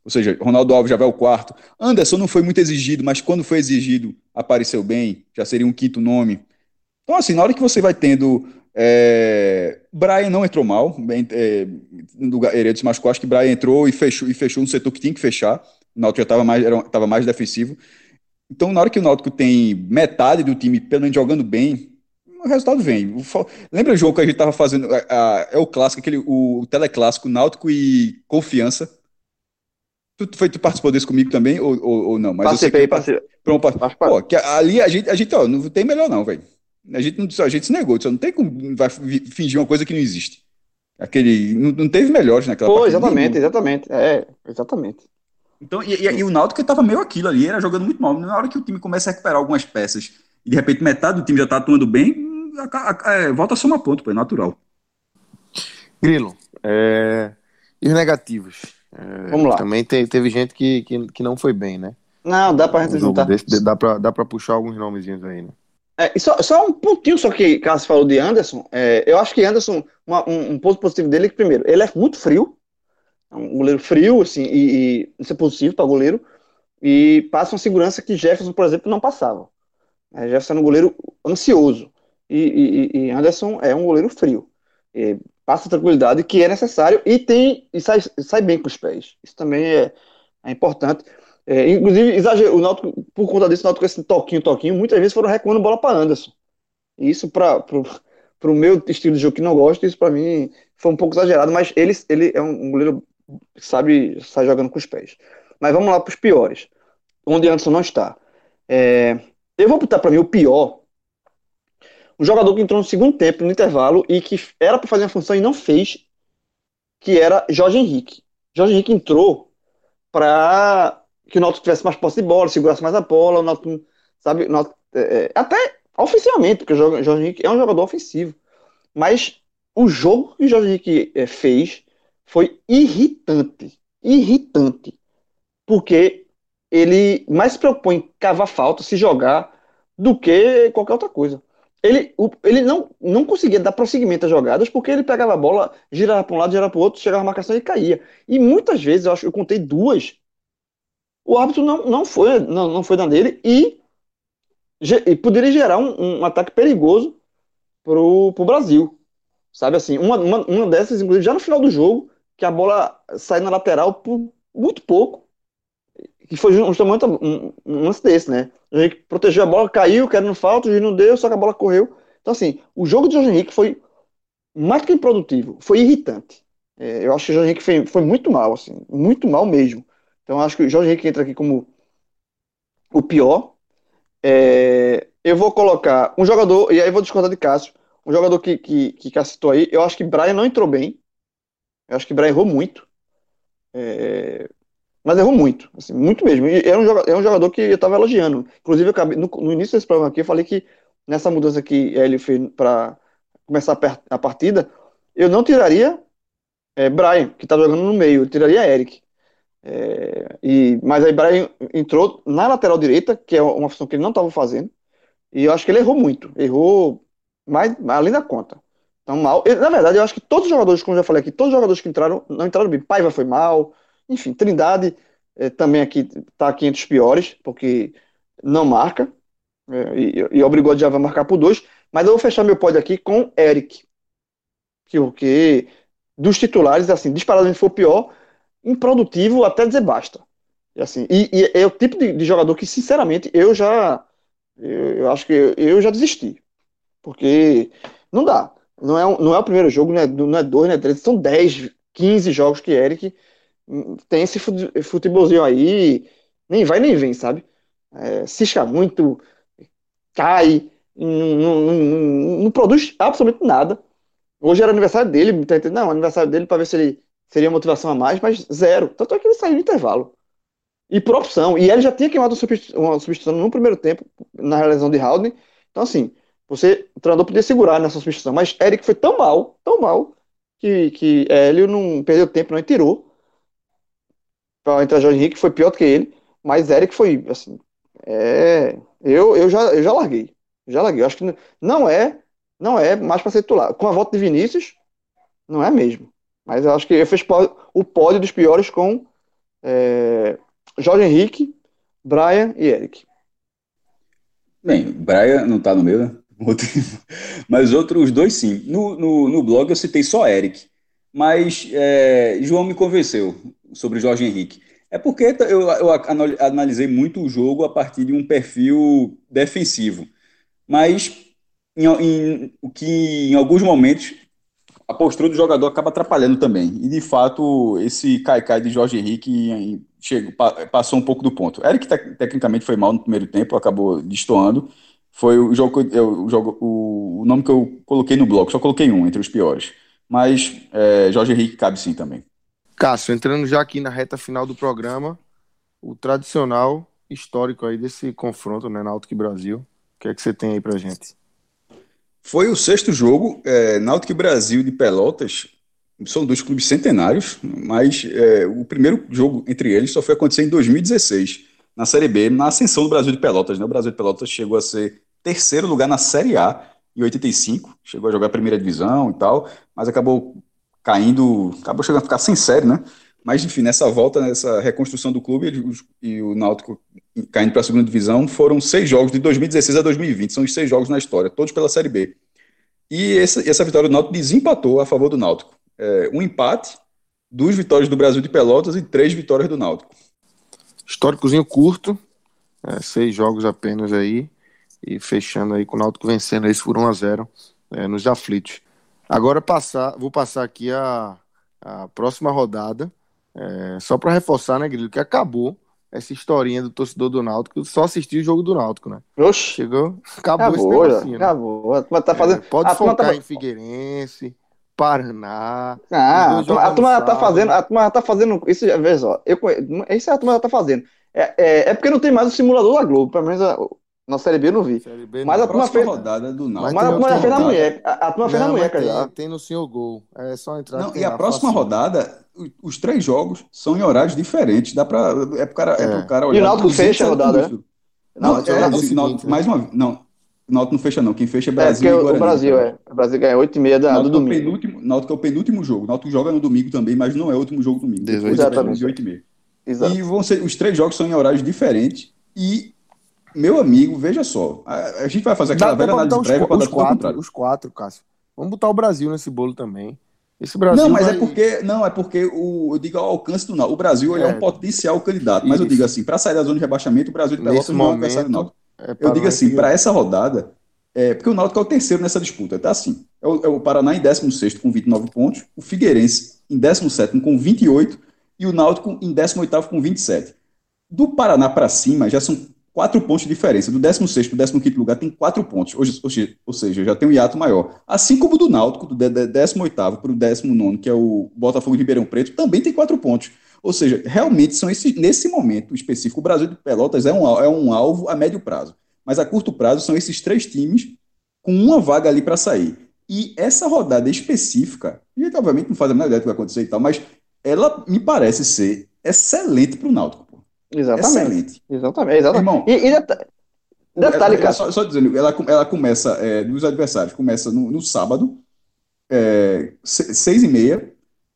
Ou seja, Ronaldo Alves já vai ao quarto. Anderson não foi muito exigido, mas quando foi exigido, apareceu bem, já seria um quinto nome. Então, assim, na hora que você vai tendo. É, Brian não entrou mal, bem, é, Heredo se machucou, acho que Brian entrou e fechou, e fechou no setor que tinha que fechar. O Náutico já estava mais, era, mais defensivo. Então, na hora que o Náutico tem metade do time, pelo menos jogando bem, o resultado vem. Lembra o jogo que a gente estava fazendo? A, a, é o clássico, aquele, o, o teleclássico Náutico e Confiança. Tu, foi, tu participou desse comigo também, ou, ou, ou não? Mas participei, eu participei. Pronto, pô, que ali a gente, a gente ó, não tem melhor não, velho. A gente, não, a gente se negou, só não tem como vai fingir uma coisa que não existe. Aquele, não, não teve melhores naquela Pô, exatamente, exatamente. É, exatamente. Então, e, e, e o Náutico estava meio aquilo ali, era jogando muito mal. Na hora que o time começa a recuperar algumas peças e de repente metade do time já está atuando bem, é, volta a somar ponto, pô, é natural. Grilo, é... e os negativos? É... Vamos lá. Também te, teve gente que, que, que, não foi bem, né? Não, dá pra gente juntar. Desse, dá, pra, dá pra puxar alguns nomezinhos aí, né? É, só, só um pontinho só que Cássio falou de Anderson. É, eu acho que Anderson, uma, um, um, ponto positivo dele é que, primeiro, ele é muito frio. É um goleiro frio, assim, e, e isso é positivo para goleiro. E passa uma segurança que Jefferson, por exemplo, não passava. É, Jefferson é um goleiro ansioso. E, e, Anderson é um goleiro frio. E passa tranquilidade que é necessário e tem e sai, sai bem com os pés. Isso também é, é importante. É, inclusive, exagero, o Náutico, por conta disso, o Náutico esse toquinho, toquinho, muitas vezes foram recuando bola para Anderson. E isso, para o meu estilo de jogo que não gosto, isso para mim foi um pouco exagerado, mas ele, ele é um goleiro que sabe sair jogando com os pés. Mas vamos lá para os piores, onde Anderson não está. É, eu vou botar para mim o pior, um jogador que entrou no segundo tempo, no intervalo, e que era para fazer uma função e não fez, que era Jorge Henrique. Jorge Henrique entrou para que o Náutico tivesse mais posse de bola, segurasse mais a bola, o Náutico, sabe, o Náutico, é, é até ofensivamente, porque o Jorge Henrique é um jogador ofensivo. Mas o jogo que o Jorge Henrique é, fez foi irritante, irritante, porque ele mais se preocupou em cavar falta, se jogar, do que qualquer outra coisa. Ele, ele não, não conseguia dar prosseguimento às jogadas porque ele pegava a bola, girava para um lado, girava para o outro, chegava a marcação e caía. E muitas vezes, eu acho que eu contei duas, o árbitro não, não, foi, não, não foi na dele e, e poderia gerar um, um ataque perigoso para o Brasil. Sabe assim, uma, uma, uma dessas, inclusive, já no final do jogo, que a bola sai na lateral por muito pouco. Que foi justamente um, um lance desse, né? O Henrique protegeu a bola, caiu, querendo falta, o juiz não deu, só que a bola correu. Então, assim, o jogo de Jorge Henrique foi mais que improdutivo, foi irritante. É, eu acho que o Jorge Henrique foi, foi muito mal, assim, muito mal mesmo. Então acho que o Jorge Henrique entra aqui como o pior. É, eu vou colocar um jogador, e aí vou discordar de Cássio, um jogador que, que, que Cássio citou aí, eu acho que Brian não entrou bem. Eu acho que Brian errou muito. É, mas errou muito, assim, muito mesmo. E é um jogador, um jogador que eu estava elogiando. Inclusive, acabei, no, no, início desse programa aqui, eu falei que nessa mudança que ele fez para começar a, partida, eu não tiraria é, Brian, que estava jogando no meio, eu tiraria Eric. É, e, mas aí Brian entrou na lateral direita, que é uma função que ele não estava fazendo, e eu acho que ele errou muito, errou mais, além da conta. Então, mal. Na verdade, eu acho que todos os jogadores, como eu já falei aqui, todos os jogadores que entraram, não entraram bem. Paiva foi mal, enfim, Trindade é, também aqui está aqui entre os piores, porque não marca, é, e, e, obrigou a Java a marcar por dois, mas eu vou fechar meu pódio aqui com Eric, que, que dos titulares, assim, disparadamente foi o pior, improdutivo até dizer basta. E, assim, e, e é o tipo de, de, jogador que, sinceramente, eu já. Eu, eu, acho que eu, eu, já desisti. Porque não dá. Não é, não é o primeiro jogo, não é, não é dois, não é três, são 10, 15 jogos que Eric tem esse futebolzinho aí, nem vai nem vem, sabe? É, cisca muito, cai, não, não, não, não, produz absolutamente nada. Hoje era aniversário dele, tá não, aniversário dele para ver se ele seria motivação a mais, mas zero. Tanto é que ele saiu no intervalo. E por opção. E ele já tinha queimado uma substituição no primeiro tempo, na realização de Haldane. Então, assim, você, o treinador podia segurar nessa substituição. Mas Eric foi tão mal, tão mal, que, que Hélio não perdeu tempo, não, e tirou. Para entrar Jorge Henrique, foi pior do que ele. Mas Eric foi, assim, é, eu, eu, já, eu já larguei. Já larguei. Eu acho que não é não é mais para ser titular. Com a volta de Vinícius, não é mesmo. Mas eu acho que ele fez o pódio dos piores com é, Jorge Henrique, Brian e Eric. Bem, Brian não tá no meu, né? Mas outros dois sim. No, no, no blog eu citei só Eric. Mas é, João me convenceu sobre Jorge Henrique. É porque eu, eu analisei muito o jogo a partir de um perfil defensivo. Mas em, em, o que em alguns momentos a postura do jogador acaba atrapalhando também. E de fato, esse caicai de Jorge Henrique chegou, passou um pouco do ponto. Eric tecnicamente foi mal no primeiro tempo, acabou destoando. Foi o jogo, o, jogo, o, nome que eu coloquei no bloco, só coloquei um entre os piores. Mas é, Jorge Henrique cabe sim também. Cássio, entrando já aqui na reta final do programa, o tradicional histórico aí desse confronto, né, Náutico e Brasil. O que é que você tem aí pra gente? Foi o sexto jogo, é, Náutico e Brasil de Pelotas, são dois clubes centenários, mas é, o primeiro jogo entre eles só foi acontecer em 2016, na Série B, na ascensão do Brasil de Pelotas. Né? O Brasil de Pelotas chegou a ser terceiro lugar na Série A em 85, chegou a jogar a primeira divisão e tal, mas acabou caindo, acabou chegando a ficar sem série, né? Mas, enfim, nessa volta, nessa reconstrução do clube ele, e o Náutico caindo para a segunda divisão, foram seis jogos de 2016 a 2020. São os seis jogos na história, todos pela Série B. E essa, essa vitória do Náutico desempatou a favor do Náutico. É, um empate, duas vitórias do Brasil de Pelotas e três vitórias do Náutico. Históricozinho curto, é, seis jogos apenas aí, e fechando aí com o Náutico vencendo esse por 1 a 0 é, nos aflitos. Agora passar, vou passar aqui a, a próxima rodada, é, só para reforçar, né, Grilo, que acabou essa historinha do torcedor do Náutico, só assistiu o jogo do Náutico, né? Oxi. Chegou, acabou, acabou esse Né? Acabou. A tá fazendo... É, pode focar tá... em Figueirense, Paraná. Ah, a turma, a turma tá fazendo, a turma tá fazendo isso, veja só, eu, isso a turma tá fazendo. É, é, é, porque não tem mais o simulador da Globo, pelo menos a, na Série B eu não vi. B, mas a turma fez. rodada do Náutico. Mas, a turma já fez na mulher. A, a turma fez na mulher, já. Tem no senhor gol. É só entrar. Não, e a próxima rodada, os três jogos são em horários diferentes. Dá pra. É pro cara, é. É pro cara olhar. E o Náutico fecha a rodada, né? Não, não, é, é, assim, Náutico, mais uma Não, o Náutico não fecha, não. Quem fecha é, é Brasil. É, o, Guarani, o Brasil, é. O Brasil ganha 8h30 da, do domingo. É o penúltimo, Náutico é o penúltimo jogo. O Náutico joga no domingo também, mas não é o último jogo domingo. Exatamente. De 8h30. Exato. E vão ser, os três jogos são em horários diferentes. E meu amigo, veja só. A, a gente vai fazer aquela velha análise prévia para os quatro, os quatro, Cássio. Vamos botar o Brasil nesse bolo também. Esse Brasil não, mas vai... é porque não é porque o eu digo ao alcance do Náutico. O Brasil é, é um potencial candidato, mas eu digo assim, para sair da zona de rebaixamento, o Brasil de Pelotas não é adversário do Náutico. É eu digo assim, para essa rodada, é, porque o Náutico é o terceiro nessa disputa, tá assim. É o, é o Paraná em 16 com 29 pontos, o Figueirense em 17 com 28 e o Náutico em 18 com 27. Do Paraná para cima já são quatro pontos de diferença. Do 16 para o 15 lugar tem quatro pontos. Hoje, ou seja, já tem um hiato maior. Assim como do Náutico, do 18 para o 19, que é o Botafogo de Ribeirão Preto, também tem quatro pontos. Ou seja, realmente são esses, nesse momento específico, o Brasil de Pelotas é um, é um alvo a médio prazo. Mas a curto prazo são esses três times com uma vaga ali para sair. E essa rodada específica, gente obviamente não faz a menor ideia do que vai acontecer e tal, mas ela me parece ser excelente para o Náutico. Exatamente. Exatamente. exatamente. Irmão, e, e detalhe, cara. Só, só, dizendo, ela, ela começa é, dos adversários, começa no, no sábado, é, seis e meia,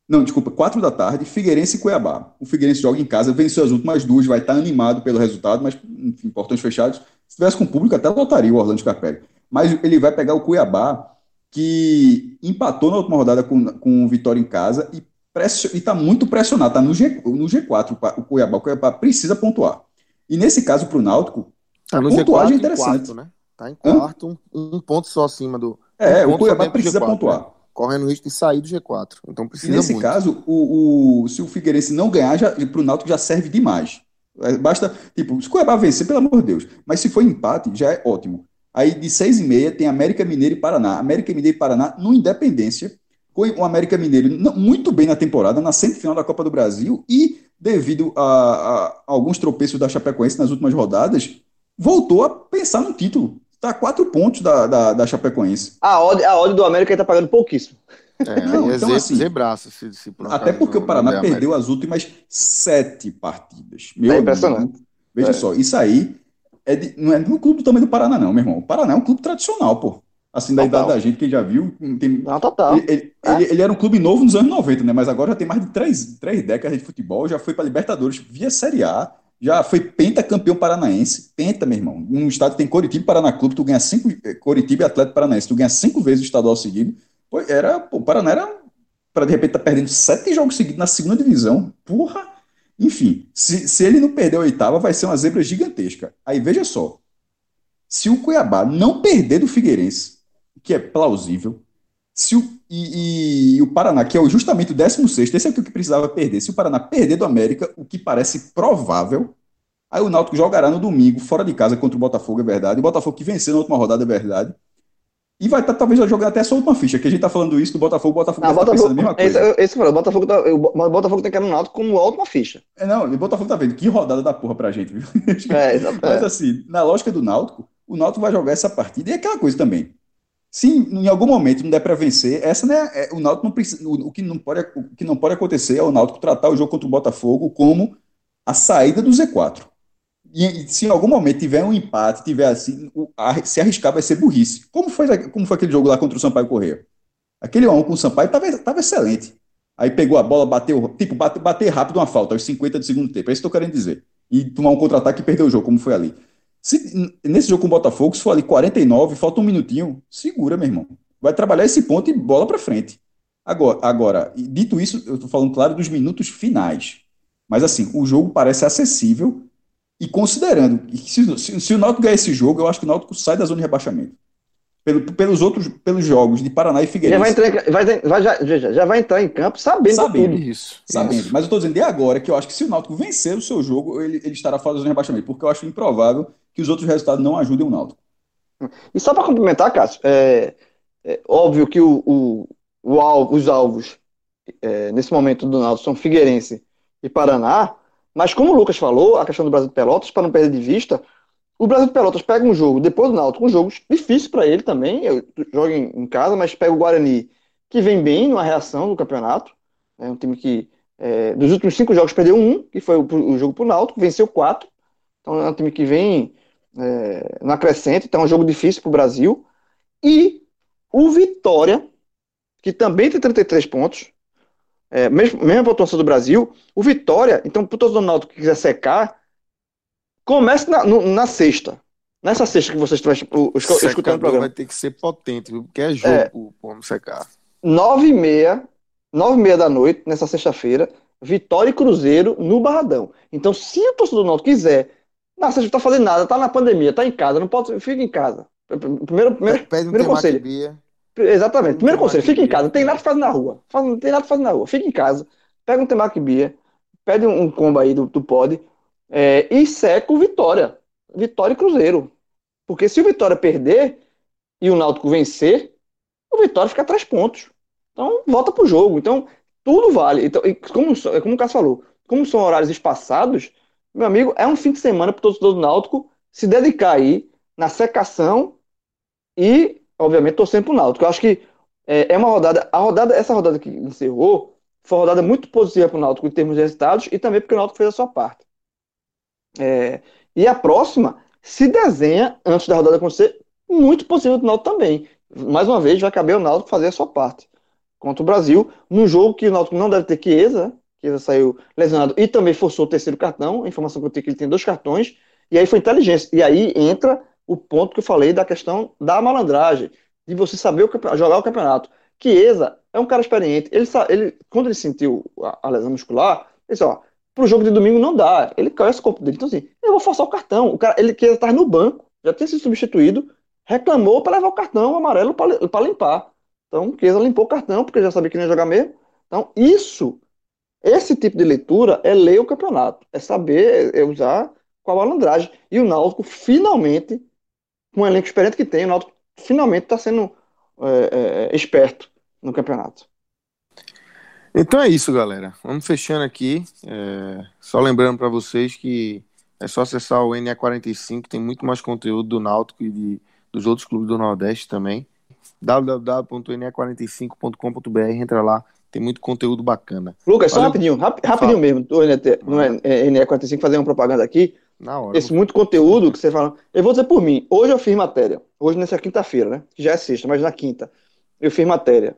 não, desculpa, quatro da tarde, Figueirense e Cuiabá. O Figueirense joga em casa, venceu as últimas duas, vai estar animado pelo resultado, mas, enfim, portões fechados. Se tivesse com público, até lotaria o Orlando Scarpelli. Mas ele vai pegar o Cuiabá, que empatou na última rodada com, com o Vitória em casa e e está muito pressionado, está no, G, no G4 o Cuiabá. O Cuiabá precisa pontuar. E nesse caso, para o Náutico, tá no pontuagem G4, é interessante. Está em, né? tá em quarto, um, um, ponto só acima do. É, um o Cuiabá precisa G4, pontuar. Né? Correndo o risco de sair do G4. Então precisa. E nesse muito. caso, o, o, se o Figueirense não ganhar, para o Náutico já serve demais. É, basta, tipo, se o Cuiabá vencer, pelo amor de Deus. Mas se for empate, já é ótimo. Aí de seis e meia tem América Mineiro e Paraná. América Mineiro e Paraná no Independência o América Mineiro muito bem na temporada, na semifinal da Copa do Brasil e, devido a, a alguns tropeços da Chapecoense nas últimas rodadas, voltou a pensar no título. Está a quatro pontos da, da, da Chapecoense. A odd, a odd do América está pagando pouquíssimo. É, Não, é então, assim, zebraço, se, se até porque o Paraná perdeu as últimas sete partidas. Meu é impressionante. Amigo, veja é. só, isso aí é de, não é no clube do tamanho do Paraná, não, meu irmão. O Paraná é um clube tradicional, pô. assim, da Total. idade da gente, quem já viu, tem, Não, total. ele, ele, É. ele- ele era um clube novo nos anos 90, né? Mas agora já tem mais de três, três décadas de futebol, já foi para Libertadores via Série A, já foi pentacampeão paranaense, penta, meu irmão. Um estado tem Coritiba e Paraná Clube, tu ganha cinco, eh, Coritiba e Atlético Paranaense, tu ganha cinco vezes o estadual seguido. Pô, era, pô, o Paraná era, para de repente estar perdendo sete jogos seguidos na segunda divisão, porra. Enfim, se, se ele não perder a oitava, vai ser uma zebra gigantesca. Aí veja só, se o Cuiabá não perder do Figueirense, que é plausível, se o, e, e o Paraná, que é o- justamente o 16, esse é o que precisava perder. Se o Paraná perder do América, o que parece provável, aí o Náutico jogará no domingo, fora de casa, contra o Botafogo, é verdade. O Botafogo que venceu na última rodada, é verdade. E vai estar talvez jogando até essa última ficha, que a gente tá falando isso do Botafogo, o Botafogo Não, deve tá pensando a mesma esse, coisa. esse, falei, o Botafogo, tá, o Bo- o Botafogo tem que ir no Náutico como a última ficha. É, não, o Botafogo tá vendo que rodada da porra pra gente, viu? É. Mas É. assim, na lógica do Náutico, o Náutico vai jogar essa partida e é aquela coisa também. Se em algum momento não der para vencer, essa né, é, o Náutico não precisa, o, o que não pode, o que não pode acontecer é o Náutico tratar o jogo contra o Botafogo como a saída do Z4. E, e se em algum momento tiver um empate, tiver assim, o- a- se arriscar vai ser burrice. Como foi, como foi aquele jogo lá contra o Sampaio Correia? Aquele 1 com o Sampaio estava tava excelente. Aí pegou a bola, bateu, tipo, bate, bater rápido uma falta, aos 50 do segundo tempo. É isso que eu tô querendo dizer. E tomar um contra-ataque e perder o jogo, como foi ali. Se, nesse jogo com o Botafogo, se for ali 49, falta um minutinho, segura, meu irmão. Vai trabalhar esse ponto e bola pra frente. Agora, agora, dito isso, eu tô falando, claro, dos minutos finais. Mas assim, o jogo parece acessível e considerando que se, se, se o Náutico ganhar esse jogo, eu acho que o Náutico sai da zona de rebaixamento. Pelo- pelos outros, pelos jogos de Paraná e Já Figueirense. vai, entrar, em- vai, vai- já, já- já vai entrar em campo sabendo, Sabendo. tudo. Isso. Sabendo. isso. Mas eu estou dizendo de agora que eu acho que se o Náutico vencer o seu jogo, ele, ele estará fora da zona de rebaixamento, porque eu acho improvável que os outros resultados não ajudem o Náutico. E só para complementar, Cássio, é, é óbvio que o, o, o alvo- os alvos é, nesse momento do Náutico são Figueirense e Paraná, mas como o Lucas falou, a questão do Brasil de Pelotas, para não perder de vista, o Brasil de Pelotas pega um jogo, depois do Náutico, um jogo difícil para ele também, eu jogo em, em casa, mas pega o Guarani, que vem bem numa reação do campeonato, é um time que é, dos últimos cinco jogos perdeu um, que foi o, o jogo pro Náutico, venceu quatro, então é um time que vem é, na crescente, então é um jogo difícil para o Brasil. E o Vitória, que também tem 33 pontos, é, mesmo, mesma pontuação do Brasil, o Vitória, então, para o torcedor do Náutico que quiser secar, comece na, no- na sexta. Nessa sexta que vocês estão escutando o programa. vai ter que ser potente? Porque é jogo É. pombo secar. Nove e meia, nove e meia da noite, nessa sexta-feira, Vitória e Cruzeiro no Barradão. Então, se o torcedor do Náutico quiser, na sexta não tá fazendo nada, tá na pandemia, tá em casa, não pode, fica em casa. Primeiro, primeiro, Pede um primeiro conselho. Exatamente. Não Primeiro conselho, fica em que casa. Não tem nada pra fazer na rua. Faz- Não tem nada pra fazer na rua. Fica em casa. Pega um temaki bia, pede um, um combo aí do, do pod é, e seca o Vitória. Vitória e Cruzeiro. Porque se o Vitória perder e o Náutico vencer, o Vitória fica a três pontos. Então, volta pro jogo. Então, tudo vale. Então, e como, como o Cássio falou, como são horários espaçados, meu amigo, é um fim de semana pro torcedor do Náutico se dedicar aí na secação e, obviamente, torcendo pro Náutico. Eu acho que é, é uma rodada, a rodada, essa rodada que encerrou, foi uma rodada muito positiva pro Náutico em termos de resultados e também porque o Náutico fez a sua parte. É, e a próxima se desenha, antes da rodada acontecer, muito possível do Náutico também. Mais uma vez, vai caber o Náutico fazer a sua parte contra o Brasil, num jogo que o Náutico não deve ter Chiesa, Chiesa saiu lesionado e também forçou o terceiro cartão, a informação que eu tenho é que ele tem dois cartões, e aí foi inteligência. E aí entra o ponto que eu falei da questão da malandragem, de você saber o jogar o campeonato. Chiesa é um cara experiente, ele, ele quando ele sentiu a, a lesão muscular, ele disse, ó, pro jogo de domingo não dá, ele conhece o corpo dele, então assim, eu vou forçar o cartão, o cara, ele Chiesa estar no banco, já tinha sido substituído, reclamou para levar o cartão amarelo para limpar. Então, Chiesa limpou o cartão, porque já sabia que não ia jogar mesmo. Então, isso, esse tipo de leitura é ler o campeonato, é saber é usar com a malandragem. E o Náutico, finalmente, com o elenco experiente que tem, o Náutico finalmente está sendo é, é, esperto no campeonato. Então é isso, galera. Vamos fechando aqui. É, Só lembrando para vocês que é só acessar o NE45, tem muito mais conteúdo do Náutico e de, dos outros clubes do Nordeste também. www.ne45.com.br, entra lá, tem muito conteúdo bacana. Lucas, só Valeu. rapidinho, rap- rapidinho mesmo, do NET, no NE45, fazer uma propaganda aqui. Na hora. esse muito conteúdo que você fala. Eu vou dizer por mim, hoje eu fiz matéria, hoje nessa quinta-feira, né? Que já é sexta, mas na quinta, eu fiz matéria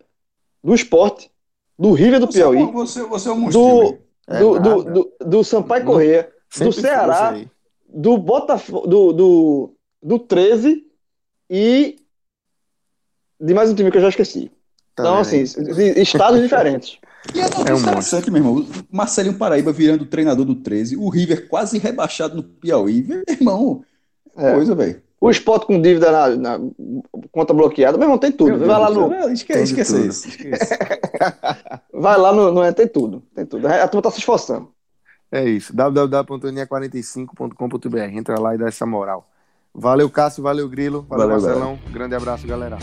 do esporte, do River do Você é Piauí, Você, você é um monstro. do, É do, do, do, do Sampaio Não- Corrêa, do Ceará, do Botafogo, do, do, do 13 e de mais um time que eu já esqueci. Tá então, vendo assim, estados diferentes. E notícia É um interessante, meu irmão. Marcelinho Paraíba virando treinador do 13, o River quase rebaixado no Piauí. Meu irmão, É. coisa, velho. O esporte com dívida na, na conta bloqueada, meu irmão, tem tudo. Vai lá no, Não, esque- esquece tudo. isso. esquece. vai lá no, no tem tudo, tem tudo. A turma tá se esforçando. É isso. www.linha45.com.br. Entra lá e dá essa moral. Valeu, Cássio. Valeu, Grilo. Valeu, Valeu, Marcelão. Grande abraço, galera.